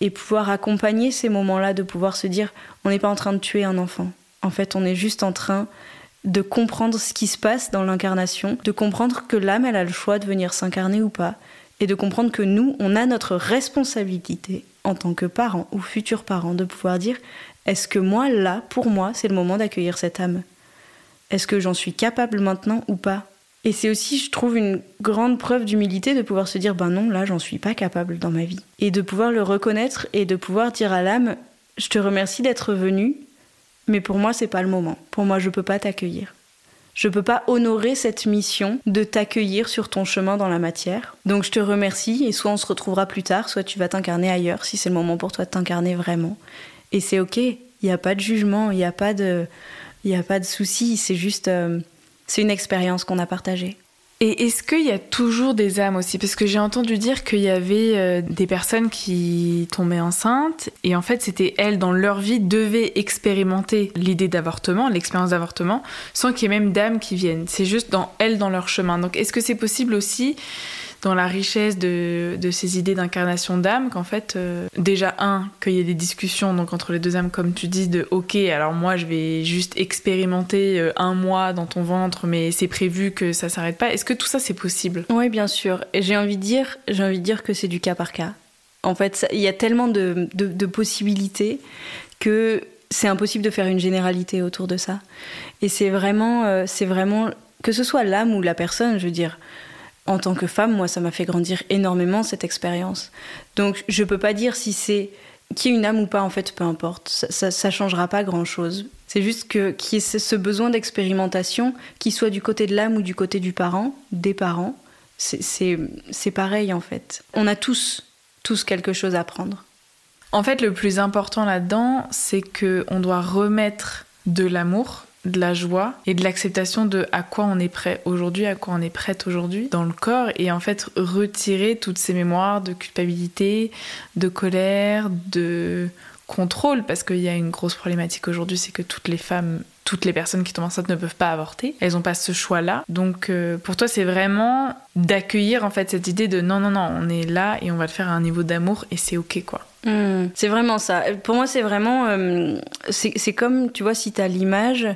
Et pouvoir accompagner ces moments-là, de pouvoir se dire on n'est pas en train de tuer un enfant. En fait, on est juste en train de comprendre ce qui se passe dans l'incarnation, de comprendre que l'âme, elle a le choix de venir s'incarner ou pas. Et de comprendre que nous, on a notre responsabilité en tant que parents ou futurs parents de pouvoir dire est-ce que moi, là, pour moi, c'est le moment d'accueillir cette âme? Est-ce que j'en suis capable maintenant ou pas? Et c'est aussi, je trouve, une grande preuve d'humilité de pouvoir se dire, ben non, là, j'en suis pas capable dans ma vie. Et de pouvoir le reconnaître et de pouvoir dire à l'âme, je te remercie d'être venu, mais pour moi, c'est pas le moment. Pour moi, je peux pas t'accueillir. Je peux pas honorer cette mission de t'accueillir sur ton chemin dans la matière. Donc je te remercie et soit on se retrouvera plus tard, soit tu vas t'incarner ailleurs si c'est le moment pour toi de t'incarner vraiment. Et c'est ok, il n'y a pas de jugement, il n'y a pas de, il a pas de souci, c'est juste, euh, c'est une expérience qu'on a partagée. Et est-ce qu'il y a toujours des âmes aussi? Parce que j'ai entendu dire qu'il y avait euh, des personnes qui tombaient enceintes et en fait c'était elles dans leur vie devaient expérimenter l'idée d'avortement, l'expérience d'avortement, sans qu'il y ait même d'âmes qui viennent. C'est juste dans elles dans leur chemin. Donc est-ce que c'est possible aussi dans la richesse de, ces idées d'incarnation d'âme qu'en fait, euh, déjà, un, qu'il y ait des discussions donc entre les deux âmes, comme tu dis, de ok, alors moi je vais juste expérimenter euh, un mois dans ton ventre, mais c'est prévu que ça s'arrête pas. Est-ce que tout ça c'est possible? Oui, bien sûr. J'ai envie de dire, j'ai envie de dire que c'est du cas par cas. En fait, il y a tellement de, possibilités que c'est impossible de faire une généralité autour de ça. Et c'est vraiment, euh, c'est vraiment, que ce soit l'âme ou la personne, je veux dire, en tant que femme, moi, ça m'a fait grandir énormément cette expérience. Donc, je peux pas dire si c'est qui est une âme ou pas, en fait, peu importe. Ça, ça, changera pas grand chose. C'est juste que qui ce besoin d'expérimentation, qu'il soit du côté de l'âme ou du côté du parent, des parents, c'est pareil en fait. On a tous, tous quelque chose à prendre. En fait, le plus important là-dedans, c'est que on doit remettre de l'amour de la joie et de l'acceptation de à quoi on est prêt aujourd'hui, à quoi on est prête aujourd'hui dans le corps et en fait retirer toutes ces mémoires de culpabilité, de colère, de contrôle parce qu'il y a une grosse problématique aujourd'hui, c'est que toutes les femmes, toutes les personnes qui tombent enceintes ne peuvent pas avorter. Elles n'ont pas ce choix-là. Donc euh, pour toi, c'est vraiment d'accueillir en fait cette idée de non, non, non, on est là et on va le faire un niveau d'amour et c'est ok quoi. Hmm. c'est vraiment ça. Pour moi, c'est vraiment. Euh, c'est comme, tu vois, si tu as l'image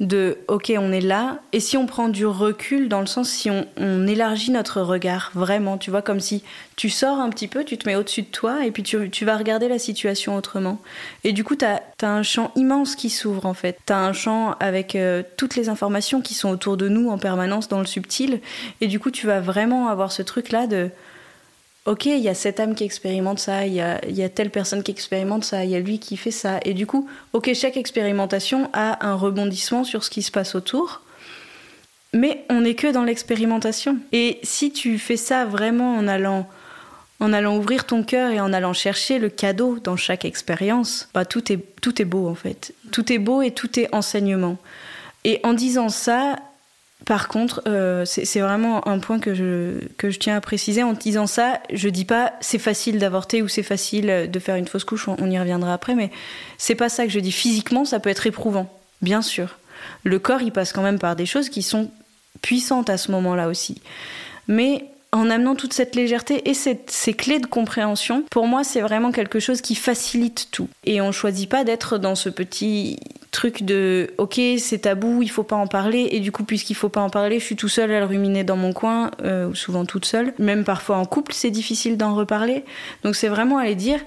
de OK, on est là, et si on prend du recul, dans le sens si on, on, élargit notre regard, vraiment, tu vois, comme si tu sors un petit peu, tu te mets au-dessus de toi, et puis tu, tu, vas regarder la situation autrement. Et du coup, tu as, un champ immense qui s'ouvre, en fait. Tu as un champ avec euh, toutes les informations qui sont autour de nous en permanence dans le subtil, et du coup, tu vas vraiment avoir ce truc-là de ok, il y a cette âme qui expérimente ça, il y a, y a, telle personne qui expérimente ça, il y a lui qui fait ça. Et du coup, ok, chaque expérimentation a un rebondissement sur ce qui se passe autour. Mais on n'est que dans l'expérimentation. Et si tu fais ça vraiment en allant, en allant ouvrir ton cœur et en allant chercher le cadeau dans chaque expérience, bah tout est, tout est beau en fait. Tout est beau et tout est enseignement. Et en disant ça, par contre, euh, c'est vraiment un point que je, que je tiens à préciser. En disant ça, je dis pas c'est facile d'avorter ou c'est facile de faire une fausse couche, on, y reviendra après, mais c'est pas ça que je dis. Physiquement, ça peut être éprouvant, bien sûr. Le corps, il passe quand même par des choses qui sont puissantes à ce moment-là aussi. Mais en amenant toute cette légèreté et ces clés de compréhension, pour moi, c'est vraiment quelque chose qui facilite tout. Et on choisit pas d'être dans ce petit truc de ok, c'est tabou, il faut pas en parler, et du coup, puisqu'il faut pas en parler, je suis tout seul à le ruminer dans mon coin, euh, souvent toute seule. Même parfois en couple, c'est difficile d'en reparler. Donc, c'est vraiment aller dire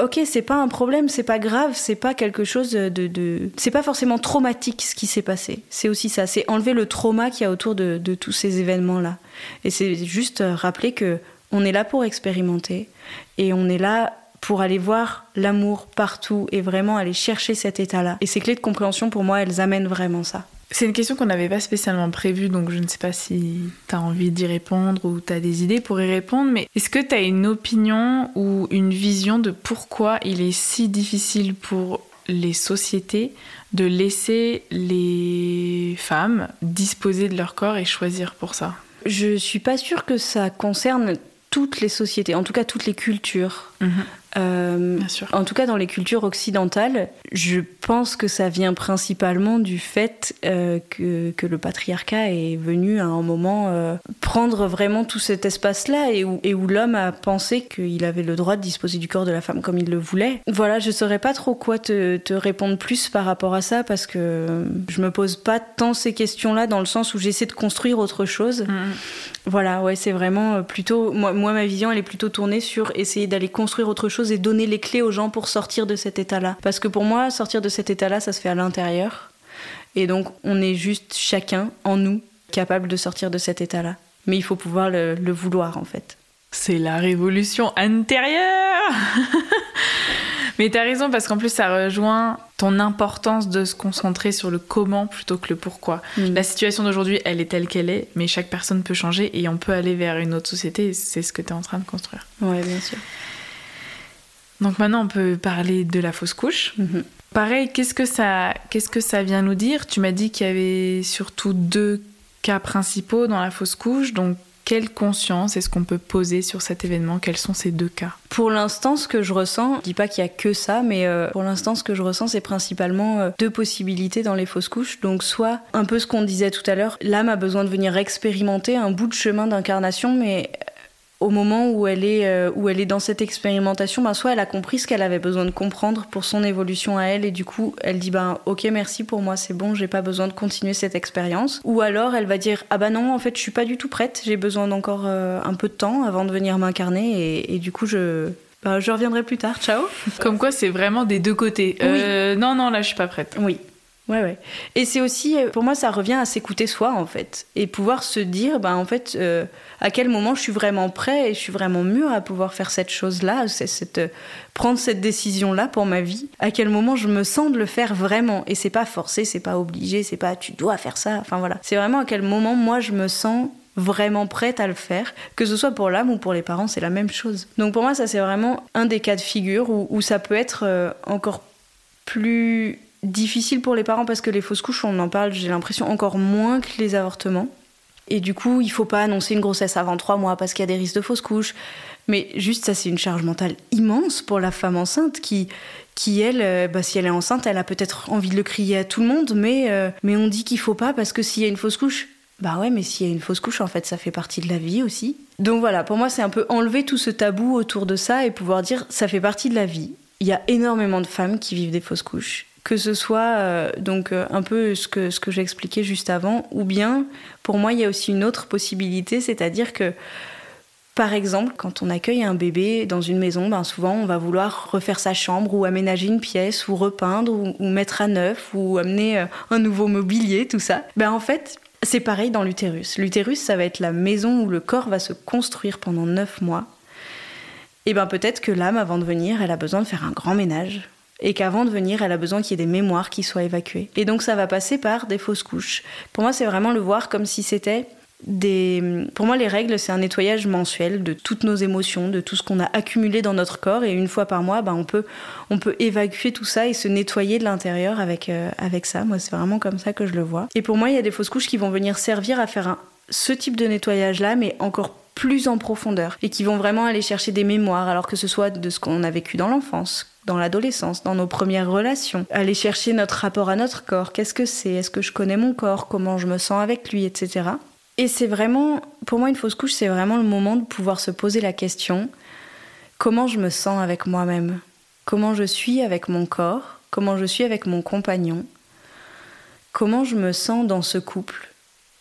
ok, c'est pas un problème, c'est pas grave, c'est pas quelque chose de, c'est pas forcément traumatique ce qui s'est passé. C'est aussi ça, c'est enlever le trauma qu'il y a autour de, de tous ces événements-là. Et c'est juste euh, rappeler que on est là pour expérimenter et on est là pour aller voir l'amour partout et vraiment aller chercher cet état-là. Et ces clés de compréhension, pour moi, elles amènent vraiment ça. C'est une question qu'on n'avait pas spécialement prévue, donc je ne sais pas si tu as envie d'y répondre ou tu as des idées pour y répondre, mais est-ce que tu as une opinion ou une vision de pourquoi il est si difficile pour les sociétés de laisser les femmes disposer de leur corps et choisir pour ça? Je suis pas sûre que ça concerne toutes les sociétés, en tout cas toutes les cultures. Mhm. Euh, Bien sûr. En tout cas, dans les cultures occidentales, je pense que ça vient principalement du fait euh, que, que, le patriarcat est venu à un moment euh, prendre vraiment tout cet espace-là et où, et où l'homme a pensé qu'il avait le droit de disposer du corps de la femme comme il le voulait. Voilà, je saurais pas trop quoi te, te répondre plus par rapport à ça parce que je me pose pas tant ces questions-là dans le sens où j'essaie de construire autre chose. Mhm. Voilà, ouais, c'est vraiment plutôt. Moi, moi, ma vision, elle est plutôt tournée sur essayer d'aller construire autre chose et donner les clés aux gens pour sortir de cet état-là. Parce que pour moi, sortir de cet état-là, ça se fait à l'intérieur. Et donc, on est juste chacun, en nous, capable de sortir de cet état-là. Mais il faut pouvoir le, vouloir, en fait. C'est la révolution intérieure Mais t'as raison parce qu'en plus ça rejoint ton importance de se concentrer sur le comment plutôt que le pourquoi. Mm. La situation d'aujourd'hui, elle est telle qu'elle est, mais chaque personne peut changer et on peut aller vers une autre société. et C'est ce que tu es en train de construire. Ouais, bien sûr. Donc maintenant, on peut parler de la fausse couche. Mhm. Pareil, qu'est-ce que ça, qu'est-ce que ça vient nous dire? Tu m'as dit qu'il y avait surtout deux cas principaux dans la fausse couche. Donc, quelle conscience est-ce qu'on peut poser sur cet événement? Quels sont ces deux cas? Pour l'instant, ce que je ressens, je dis pas qu'il y a que ça, mais euh, pour l'instant, ce que je ressens, c'est principalement euh, deux possibilités dans les fausses couches. Donc, soit un peu ce qu'on disait tout à l'heure, l'âme a besoin de venir expérimenter un bout de chemin d'incarnation, mais au moment où elle est, euh, où elle est dans cette expérimentation, ben, soit elle a compris ce qu'elle avait besoin de comprendre pour son évolution à elle, et du coup, elle dit ben ok, merci pour moi, c'est bon, j'ai pas besoin de continuer cette expérience. Ou alors elle va dire ah bah non, en fait, je suis pas du tout prête, j'ai besoin d'encore euh, un peu de temps avant de venir m'incarner, et, et du coup, je, ben, je reviendrai plus tard. Ciao. Comme quoi, c'est vraiment des deux côtés. Euh, non, non, là, je suis pas prête. Oui. Ouais, ouais. Et c'est aussi, euh, pour moi, ça revient à s'écouter soi, en fait. Et pouvoir se dire, ben, en fait, euh, à quel moment je suis vraiment prêt et je suis vraiment mûr à pouvoir faire cette chose-là, cette, euh, prendre cette décision-là pour ma vie. À quel moment je me sens de le faire vraiment. Et c'est pas forcé, c'est pas obligé, c'est pas tu dois faire ça. Enfin voilà. C'est vraiment à quel moment moi je me sens vraiment prête à le faire, que ce soit pour l'âme ou pour les parents, c'est la même chose. Donc pour moi, ça c'est vraiment un des cas de figure où, ça peut être encore plus difficile pour les parents parce que les fausses couches, on en parle, j'ai l'impression, encore moins que les avortements. Et du coup, il faut pas annoncer une grossesse avant trois mois parce qu'il y a des risques de fausses couches. Mais juste ça, c'est une charge mentale immense pour la femme enceinte qui, qui elle, euh, bah, si elle est enceinte, elle a peut-être envie de le crier à tout le monde, mais, euh, mais on dit qu'il faut pas parce que s'il y a une fausse couche, bah ouais, mais s'il y a une fausse couche, en fait, ça fait partie de la vie aussi. Donc voilà, pour moi, c'est un peu enlever tout ce tabou autour de ça et pouvoir dire ça fait partie de la vie. Il y a énormément de femmes qui vivent des fausses couches. Que ce soit euh, donc euh, un peu ce que, ce que j'ai expliqué juste avant, ou bien pour moi, il y a aussi une autre possibilité, c'est-à-dire que par exemple, quand on accueille un bébé dans une maison, ben souvent on va vouloir refaire sa chambre ou aménager une pièce ou repeindre ou, mettre à neuf ou amener euh, un nouveau mobilier, tout ça. Ben en fait, c'est pareil dans l'utérus. L'utérus, ça va être la maison où le corps va se construire pendant neuf mois. Et ben peut-être que l'âme, avant de venir, elle a besoin de faire un grand ménage. Et qu'avant de venir, elle a besoin qu'il y ait des mémoires qui soient évacuées. Et donc ça va passer par des fausses couches. Pour moi, c'est vraiment le voir comme si c'était des... Pour moi, les règles, c'est un nettoyage mensuel de toutes nos émotions, de tout ce qu'on a accumulé dans notre corps. Et une fois par mois, ben, on, peut, on peut évacuer tout ça et se nettoyer de l'intérieur avec, euh, avec ça. Moi, c'est vraiment comme ça que je le vois. Et pour moi, il y a des fausses couches qui vont venir servir à faire ce type de nettoyage-là, mais encore plus en profondeur. Et qui vont vraiment aller chercher des mémoires, alors que ce soit de ce qu'on a vécu dans l'enfance, dans l'adolescence, dans nos premières relations. Aller chercher notre rapport à notre corps. Qu'est-ce que c'est? Est-ce que je connais mon corps? Comment je me sens avec lui? Etc. Et c'est vraiment, pour moi, une fausse couche, c'est vraiment le moment de pouvoir se poser la question comment je me sens avec moi-même? Comment je suis avec mon corps? Comment je suis avec mon compagnon? Comment je me sens dans ce couple?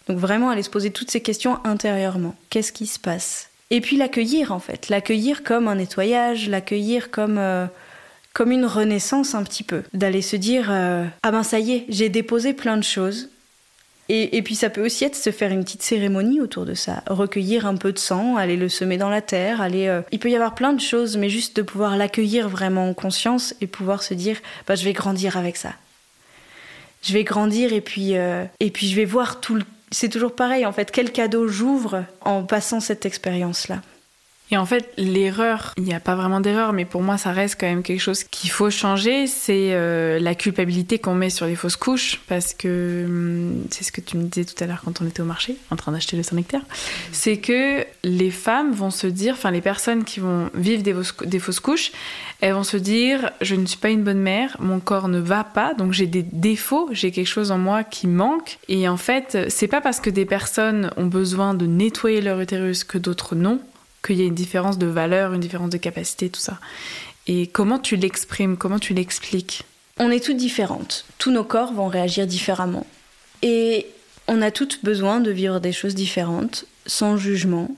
Donc vraiment aller se poser toutes ces questions intérieurement. Qu'est-ce qui se passe? Et puis l'accueillir en fait, l'accueillir comme un nettoyage, l'accueillir comme euh, comme une renaissance un petit peu, d'aller se dire euh, ah ben ça y est, j'ai déposé plein de choses. Et, et puis ça peut aussi être se faire une petite cérémonie autour de ça, recueillir un peu de sang, aller le semer dans la terre, aller. euh, Il peut y avoir plein de choses, mais juste de pouvoir l'accueillir vraiment en conscience et pouvoir se dire bah je vais grandir avec ça. Je vais grandir et puis et puis je vais voir tout le. C'est toujours pareil en fait. Quel cadeau j'ouvre en passant cette expérience là. Et en fait, l'erreur, il n'y a pas vraiment d'erreur, mais pour moi, ça reste quand même quelque chose qu'il faut changer, c'est euh, la culpabilité qu'on met sur les fausses couches, parce que hum, c'est ce que tu me disais tout à l'heure quand on était au marché, en train d'acheter le Saint-Nectaire, c'est que les femmes vont se dire, enfin les personnes qui vont vivre des des fausses couches, elles vont se dire, je ne suis pas une bonne mère, mon corps ne va pas, donc j'ai des défauts, j'ai quelque chose en moi qui manque, et en fait, c'est pas parce que des personnes ont besoin de nettoyer leur utérus que d'autres non, qu'il y a une différence de valeur, une différence de capacité, tout ça. Et comment tu l'exprimes, comment tu l'expliques? On est toutes différentes. Tous nos corps vont réagir différemment. Et on a toutes besoin de vivre des choses différentes, sans jugement.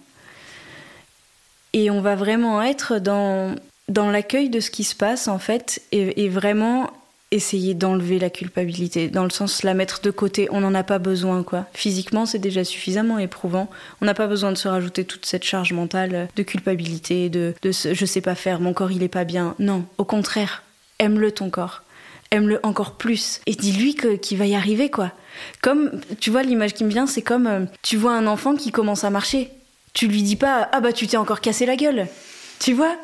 Et on va vraiment être dans, dans l'accueil de ce qui se passe, en fait, et vraiment essayer d'enlever la culpabilité, dans le sens la mettre de côté. On n'en a pas besoin, quoi. Physiquement, c'est déjà suffisamment éprouvant. On n'a pas besoin de se rajouter toute cette charge mentale de culpabilité, de, de ce, je sais pas faire, mon corps il est pas bien. Non, au contraire, aime-le ton corps. Aime-le encore plus. Et dis-lui qu'il va y arriver, quoi. Comme, tu vois, l'image qui me vient, c'est comme euh, tu vois un enfant qui commence à marcher. Tu lui dis pas, ah bah tu t'es encore cassé la gueule. Tu vois?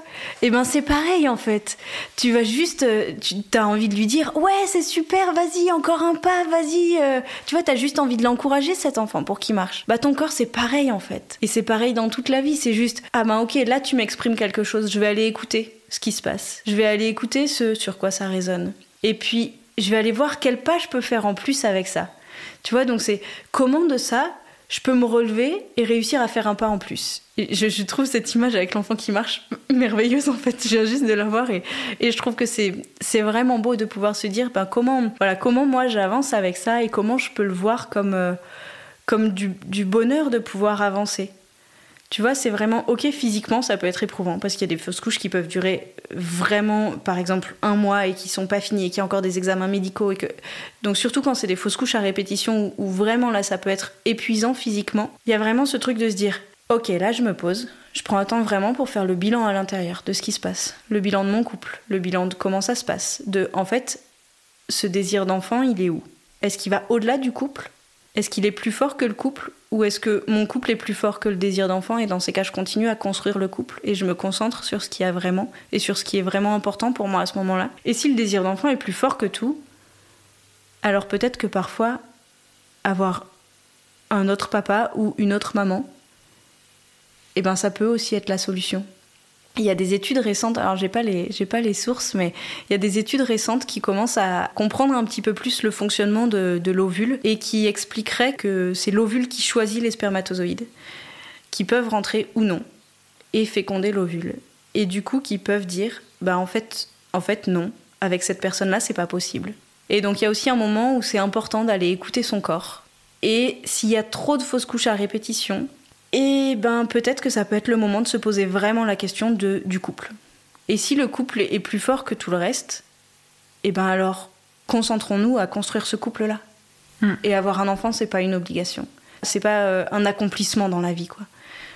Eh ben c'est pareil en fait. Tu vas juste, euh, tu as envie de lui dire ouais c'est super, vas-y encore un pas, vas-y. Euh. Tu vois, t'as juste envie de l'encourager cet enfant pour qu'il marche. Bah ton corps c'est pareil en fait. Et c'est pareil dans toute la vie. C'est juste ah ben ok là tu m'exprimes quelque chose, je vais aller écouter ce qui se passe. Je vais aller écouter ce sur quoi ça résonne. Et puis je vais aller voir quel pas je peux faire en plus avec ça. Tu vois donc c'est comment de ça je peux me relever et réussir à faire un pas en plus. je, trouve cette image avec l'enfant qui marche merveilleuse en fait. Viens juste de la voir et, je trouve que c'est vraiment beau de pouvoir se dire ben, comment voilà comment moi j'avance avec ça et comment je peux le voir comme euh, comme du bonheur de pouvoir avancer. Tu vois, c'est vraiment ok physiquement, ça peut être éprouvant parce qu'il y a des fausses couches qui peuvent durer vraiment, par exemple, un mois et qui sont pas finies et qui y a encore des examens médicaux et que donc surtout quand c'est des fausses couches à répétition où, vraiment là ça peut être épuisant physiquement, il y a vraiment ce truc de se dire ok là je me pose, je prends un temps vraiment pour faire le bilan à l'intérieur de ce qui se passe, le bilan de mon couple, le bilan de comment ça se passe, de en fait ce désir d'enfant il est où? Est-ce qu'il va au-delà du couple? Est-ce qu'il est plus fort que le couple ou est-ce que mon couple est plus fort que le désir d'enfant et dans ces cas je continue à construire le couple et je me concentre sur ce qui a vraiment et sur ce qui est vraiment important pour moi à ce moment-là. Et si le désir d'enfant est plus fort que tout, alors peut-être que parfois avoir un autre papa ou une autre maman, eh ben ça peut aussi être la solution. Il y a des études récentes, alors j'ai pas les pas les sources, mais il y a des études récentes qui commencent à comprendre un petit peu plus le fonctionnement de, l'ovule et qui expliqueraient que c'est l'ovule qui choisit les spermatozoïdes, qui peuvent rentrer ou non et féconder l'ovule, et du coup qui peuvent dire bah en fait en fait non, avec cette personne-là c'est pas possible. Et donc il y a aussi un moment où c'est important d'aller écouter son corps. Et s'il y a trop de fausses couches à répétition, et ben peut-être que ça peut être le moment de se poser vraiment la question de, du couple. Et si le couple est plus fort que tout le reste, et ben alors concentrons-nous à construire ce couple-là. Hmm. Et avoir un enfant, c'est pas une obligation. C'est pas euh, un accomplissement dans la vie, quoi.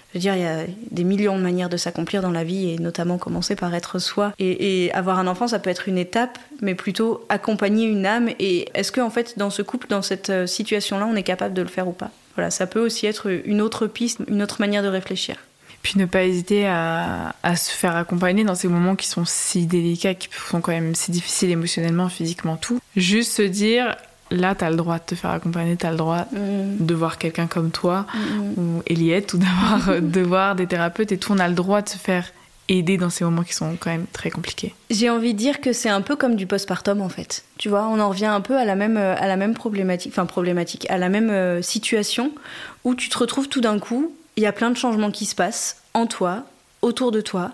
Je veux dire, il y a des millions de manières de s'accomplir dans la vie, et notamment commencer par être soi. Et, et, avoir un enfant, ça peut être une étape, mais plutôt accompagner une âme. Et est-ce que, en fait, dans ce couple, dans cette euh, situation-là, on est capable de le faire ou pas? Voilà, ça peut aussi être une autre piste, une autre manière de réfléchir. Puis ne pas hésiter à, se faire accompagner dans ces moments qui sont si délicats, qui sont quand même si difficiles émotionnellement, physiquement, tout. Juste se dire, là, tu as le droit de te faire accompagner, tu as le droit mm. de voir quelqu'un comme toi, mm. ou Eliette, ou d'avoir de voir des thérapeutes, et tout, on a le droit de se faire aider dans ces moments qui sont quand même très compliqués. J'ai envie de dire que c'est un peu comme du postpartum en fait. Tu vois, on en revient un peu à la même, à la même problématique, enfin problématique, à la même euh, situation où tu te retrouves tout d'un coup, il y a plein de changements qui se passent en toi, autour de toi.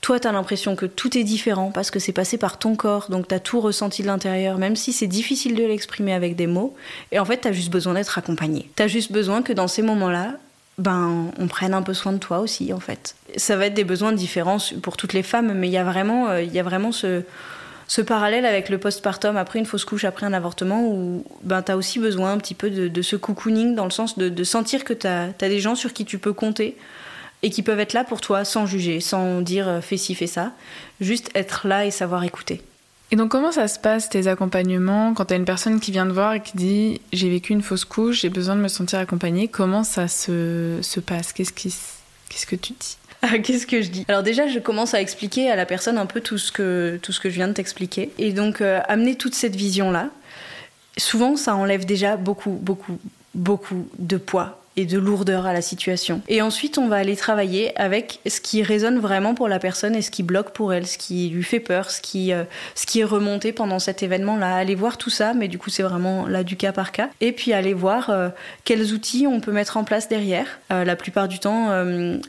Toi, tu as l'impression que tout est différent parce que c'est passé par ton corps, donc tu as tout ressenti de l'intérieur, même si c'est difficile de l'exprimer avec des mots. Et en fait, tu as juste besoin d'être accompagné. Tu as juste besoin que dans ces moments-là, ben, on prenne un peu soin de toi aussi, en fait. Ça va être des besoins différents pour toutes les femmes, mais il y a vraiment, euh, il y a vraiment ce, parallèle avec le postpartum après une fausse couche, après un avortement, où ben, tu as aussi besoin un petit peu de, ce cocooning, dans le sens de, sentir que tu as, des gens sur qui tu peux compter et qui peuvent être là pour toi sans juger, sans dire euh, fais ci, fais ça. Juste être là et savoir écouter. Et donc comment ça se passe tes accompagnements quand tu as une personne qui vient te voir et qui dit j'ai vécu une fausse couche, j'ai besoin de me sentir accompagnée, comment ça se, se passe? Qu'est-ce qu'est-ce que tu dis? Ah, Qu'est-ce que je dis? Alors déjà, je commence à expliquer à la personne un peu tout ce que, tout ce que je viens de t'expliquer. Et donc, euh, amener toute cette vision-là, souvent, ça enlève déjà beaucoup, beaucoup, beaucoup de poids et de lourdeur à la situation. Et ensuite, on va aller travailler avec ce qui résonne vraiment pour la personne et ce qui bloque pour elle, ce qui lui fait peur, ce qui, euh, ce qui est remonté pendant cet événement-là. Aller voir tout ça, mais du coup, c'est vraiment là du cas par cas. Et puis aller voir euh, quels outils on peut mettre en place derrière. Euh, la plupart du temps,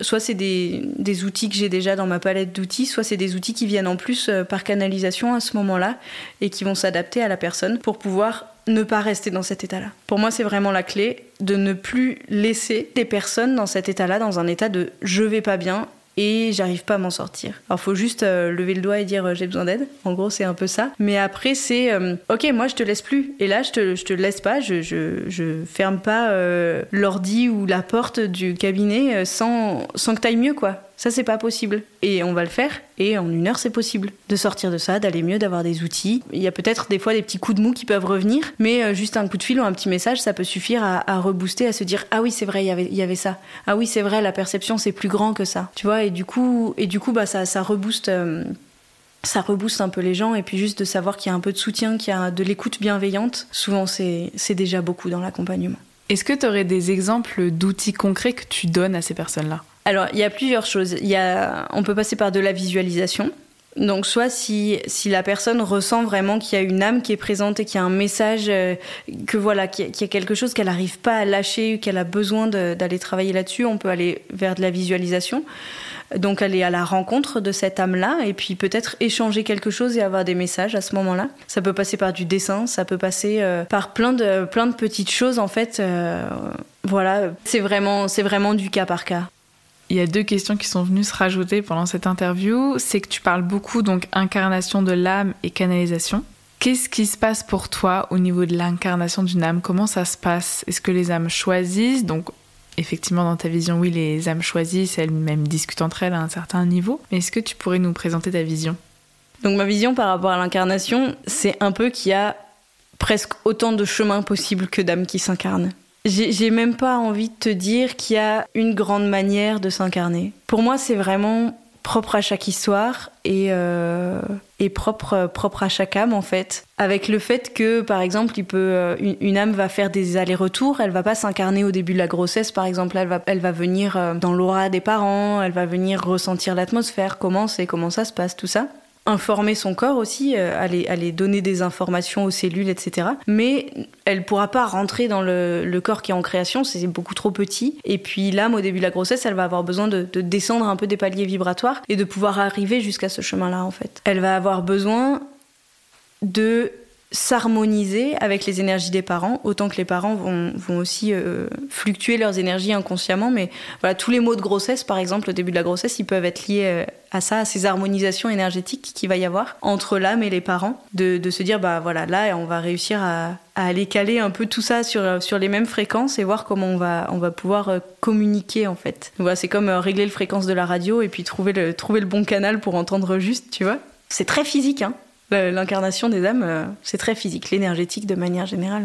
soit c'est des, des, outils que j'ai déjà dans ma palette d'outils, soit c'est des outils qui viennent en plus par canalisation à ce moment-là et qui vont s'adapter à la personne pour pouvoir ne pas rester dans cet état-là. Pour moi, c'est vraiment la clé de ne plus laisser des personnes dans cet état-là, dans un état de je vais pas bien et j'arrive pas à m'en sortir. Alors faut juste euh, lever le doigt et dire euh, j'ai besoin d'aide. En gros c'est un peu ça. Mais après c'est euh, ok moi je te laisse plus et là je te, je te laisse pas, je, je, je ferme pas l'ordi ou la porte du cabinet sans, sans que t'ailles mieux quoi. Ça, c'est pas possible. Et on va le faire, et en une heure, c'est possible. De sortir de ça, d'aller mieux, d'avoir des outils. Il y a peut-être des fois des petits coups de mou qui peuvent revenir, mais euh, juste un coup de fil ou un petit message, ça peut suffire à, rebooster, à se dire Ah oui, c'est vrai, y il y avait ça. Ah oui, c'est vrai, la perception, c'est plus grand que ça. Tu vois, et du coup, et du coup bah, ça, ça rebooste. Euh, ça rebooste un peu les gens et puis juste de savoir qu'il y a un peu de soutien, qu'il y a de l'écoute bienveillante, souvent c'est déjà beaucoup dans l'accompagnement. Est-ce que tu aurais des exemples d'outils concrets que tu donnes à ces personnes-là? Alors, il y a plusieurs choses. Y a, on peut passer par de la visualisation. Donc soit si, si la personne ressent vraiment qu'il y a une âme qui est présente et qu'il y a un message, euh, que voilà, qu'il y, a quelque chose qu'elle n'arrive pas à lâcher, qu'elle a besoin d'aller travailler là-dessus, on peut aller vers de la visualisation. Donc aller à la rencontre de cette âme-là et puis peut-être échanger quelque chose et avoir des messages à ce moment-là. Ça peut passer par du dessin, ça peut passer euh, par plein de, plein de petites choses en fait. Euh, voilà, c'est vraiment, c'est vraiment du cas par cas. Il y a deux questions qui sont venues se rajouter pendant cette interview. C'est que tu parles beaucoup donc incarnation de l'âme et canalisation. Qu'est-ce qui se passe pour toi au niveau de l'incarnation d'une âme? Comment ça se passe? Est-ce que les âmes choisissent? Donc effectivement, dans ta vision, oui, les âmes choisissent, elles même discutent entre elles à un certain niveau. Mais est-ce que tu pourrais nous présenter ta vision? Donc ma vision par rapport à l'incarnation, c'est un peu qu'il y a presque autant de chemins possibles que d'âmes qui s'incarnent. J'ai même pas envie de te dire qu'il y a une grande manière de s'incarner. Pour moi, c'est vraiment propre à chaque histoire et, euh, et propre, propre à chaque âme en fait. Avec le fait que par exemple, il peut, euh, une, âme va faire des allers-retours, elle va pas s'incarner au début de la grossesse par exemple, elle va, elle va venir euh, dans l'aura des parents, elle va venir ressentir l'atmosphère, comment c'est, comment ça se passe, tout ça informer son corps aussi, euh, aller, aller donner des informations aux cellules, etc. Mais elle pourra pas rentrer dans le, corps qui est en création, c'est beaucoup trop petit. Et puis l'âme, au début de la grossesse, elle va avoir besoin de, de descendre un peu des paliers vibratoires et de pouvoir arriver jusqu'à ce chemin-là, en fait. Elle va avoir besoin de s'harmoniser avec les énergies des parents, autant que les parents vont, vont aussi euh, fluctuer leurs énergies inconsciemment. Mais voilà, tous les maux de grossesse, par exemple, au début de la grossesse, ils peuvent être liés euh, à ça, à ces harmonisations énergétiques qu'il va y avoir entre l'âme et les parents, de, de, se dire, bah voilà, là, on va réussir à, à, aller caler un peu tout ça sur, sur les mêmes fréquences et voir comment on va, on va pouvoir euh, communiquer, en fait. Voilà, c'est comme régler le fréquence de la radio et puis trouver le, trouver le bon canal pour entendre juste, tu vois. C'est très physique, hein. L'incarnation des âmes, euh, c'est très physique, l'énergétique de manière générale.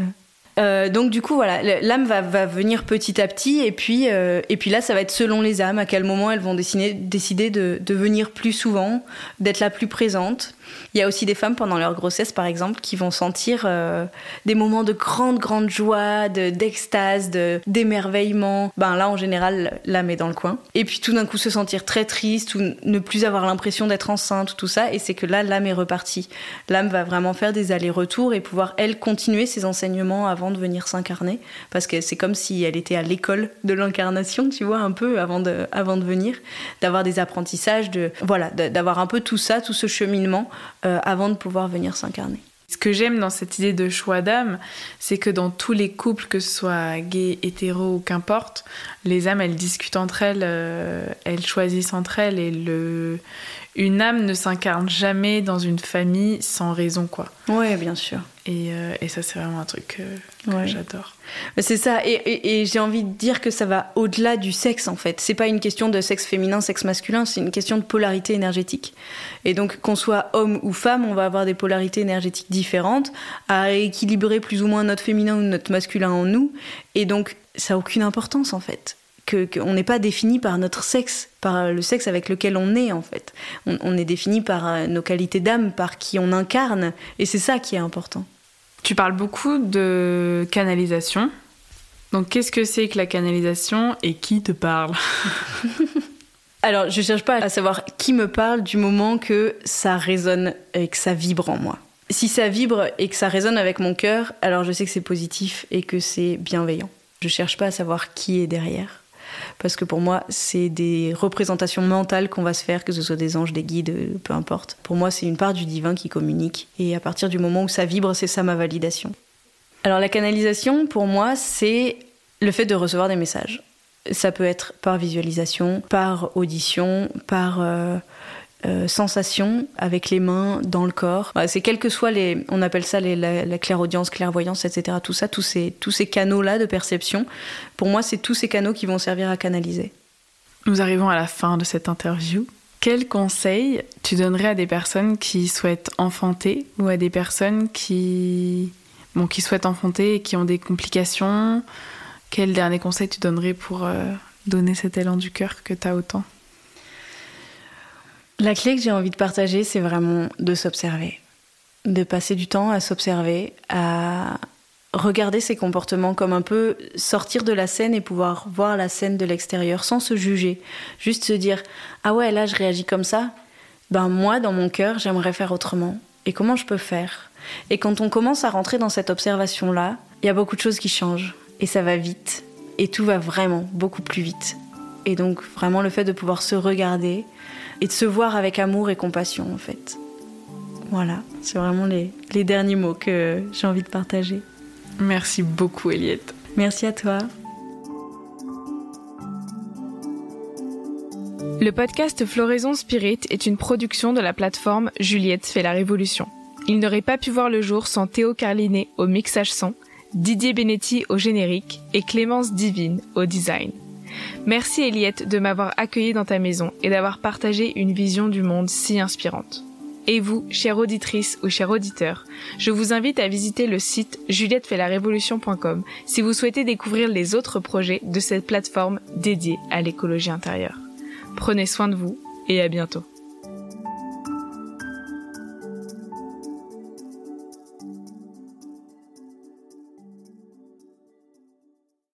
Euh, donc du coup voilà, l'âme va, venir petit à petit et puis euh, et puis là ça va être selon les âmes à quel moment elles vont décider, de, venir plus souvent, d'être la plus présente. Il y a aussi des femmes pendant leur grossesse, par exemple, qui vont sentir euh, des moments de grande, grande joie, d'extase, de, d'émerveillement. Ben là, en général, l'âme est dans le coin. Et puis tout d'un coup, se sentir très triste ou ne plus avoir l'impression d'être enceinte, tout ça. Et c'est que là, l'âme est repartie. L'âme va vraiment faire des allers-retours et pouvoir, elle, continuer ses enseignements avant de venir s'incarner. Parce que c'est comme si elle était à l'école de l'incarnation, tu vois, un peu, avant de, avant de venir. D'avoir des apprentissages, de, voilà, d'avoir un peu tout ça, tout ce cheminement euh, avant de pouvoir venir s'incarner. Ce que j'aime dans cette idée de choix d'âme, c'est que dans tous les couples, que ce soit gay, hétéro ou qu'importe, les âmes, elles discutent entre elles, euh, elles choisissent entre elles et le... une âme ne s'incarne jamais dans une famille sans raison, quoi. Ouais, bien sûr. Et, euh, et ça, c'est vraiment un truc que, que j'adore. C'est ça, et, j'ai envie de dire que ça va au-delà du sexe en fait. C'est pas une question de sexe féminin, sexe masculin, c'est une question de polarité énergétique. Et donc qu'on soit homme ou femme, on va avoir des polarités énergétiques différentes, à équilibrer plus ou moins notre féminin ou notre masculin en nous. Et donc ça n'a aucune importance en fait. Qu'on n'est pas défini par notre sexe, par le sexe avec lequel on est en fait. On, on est défini par euh, nos qualités d'âme, par qui on incarne, et c'est ça qui est important. Tu parles beaucoup de canalisation. Donc qu'est-ce que c'est que la canalisation et qui te parle? Alors je cherche pas à savoir qui me parle du moment que ça résonne et que ça vibre en moi. Si ça vibre et que ça résonne avec mon cœur, alors je sais que c'est positif et que c'est bienveillant. Je cherche pas à savoir qui est derrière parce que pour moi, c'est des représentations mentales qu'on va se faire, que ce soit des anges, des guides, peu importe. Pour moi, c'est une part du divin qui communique, et à partir du moment où ça vibre, c'est ça ma validation. Alors la canalisation, pour moi, c'est le fait de recevoir des messages. Ça peut être par visualisation, par audition, par euh, euh, sensation avec les mains dans le corps. c'est quel que soit les, on appelle ça la, clairaudience, clairvoyance, etc. Tout ça, tous ces, tous ces canaux-là de perception. Pour moi, c'est tous ces canaux qui vont servir à canaliser. Nous arrivons à la fin de cette interview. Quel conseil tu donnerais à des personnes qui souhaitent enfanter ou à des personnes qui, bon, qui souhaitent enfanter et qui ont des complications? Quel dernier conseil tu donnerais pour euh, donner cet élan du cœur que tu as autant? La clé que j'ai envie de partager, c'est vraiment de s'observer. De passer du temps à s'observer, à regarder ses comportements comme un peu sortir de la scène et pouvoir voir la scène de l'extérieur sans se juger. Juste se dire Ah ouais, là je réagis comme ça. Ben moi, dans mon cœur, j'aimerais faire autrement. Et comment je peux faire? Et quand on commence à rentrer dans cette observation-là, il y a beaucoup de choses qui changent. Et ça va vite. Et tout va vraiment beaucoup plus vite. Et donc vraiment le fait de pouvoir se regarder et de se voir avec amour et compassion en fait. Voilà, c'est vraiment les, les derniers mots que j'ai envie de partager. Merci beaucoup, Eliette. Merci à toi. Le podcast Floraison Spirit est une production de la plateforme Juliette fait la révolution. Il n'aurait pas pu voir le jour sans Théo Carlinet au mixage son, Didier Benetti au générique et Clémence Divine au design. Merci Eliette de m'avoir accueilli dans ta maison et d'avoir partagé une vision du monde si inspirante. Et vous, chère auditrice ou cher auditeur, je vous invite à visiter le site juliettefaitlarévolution.com si vous souhaitez découvrir les autres projets de cette plateforme dédiée à l'écologie intérieure. Prenez soin de vous et à bientôt.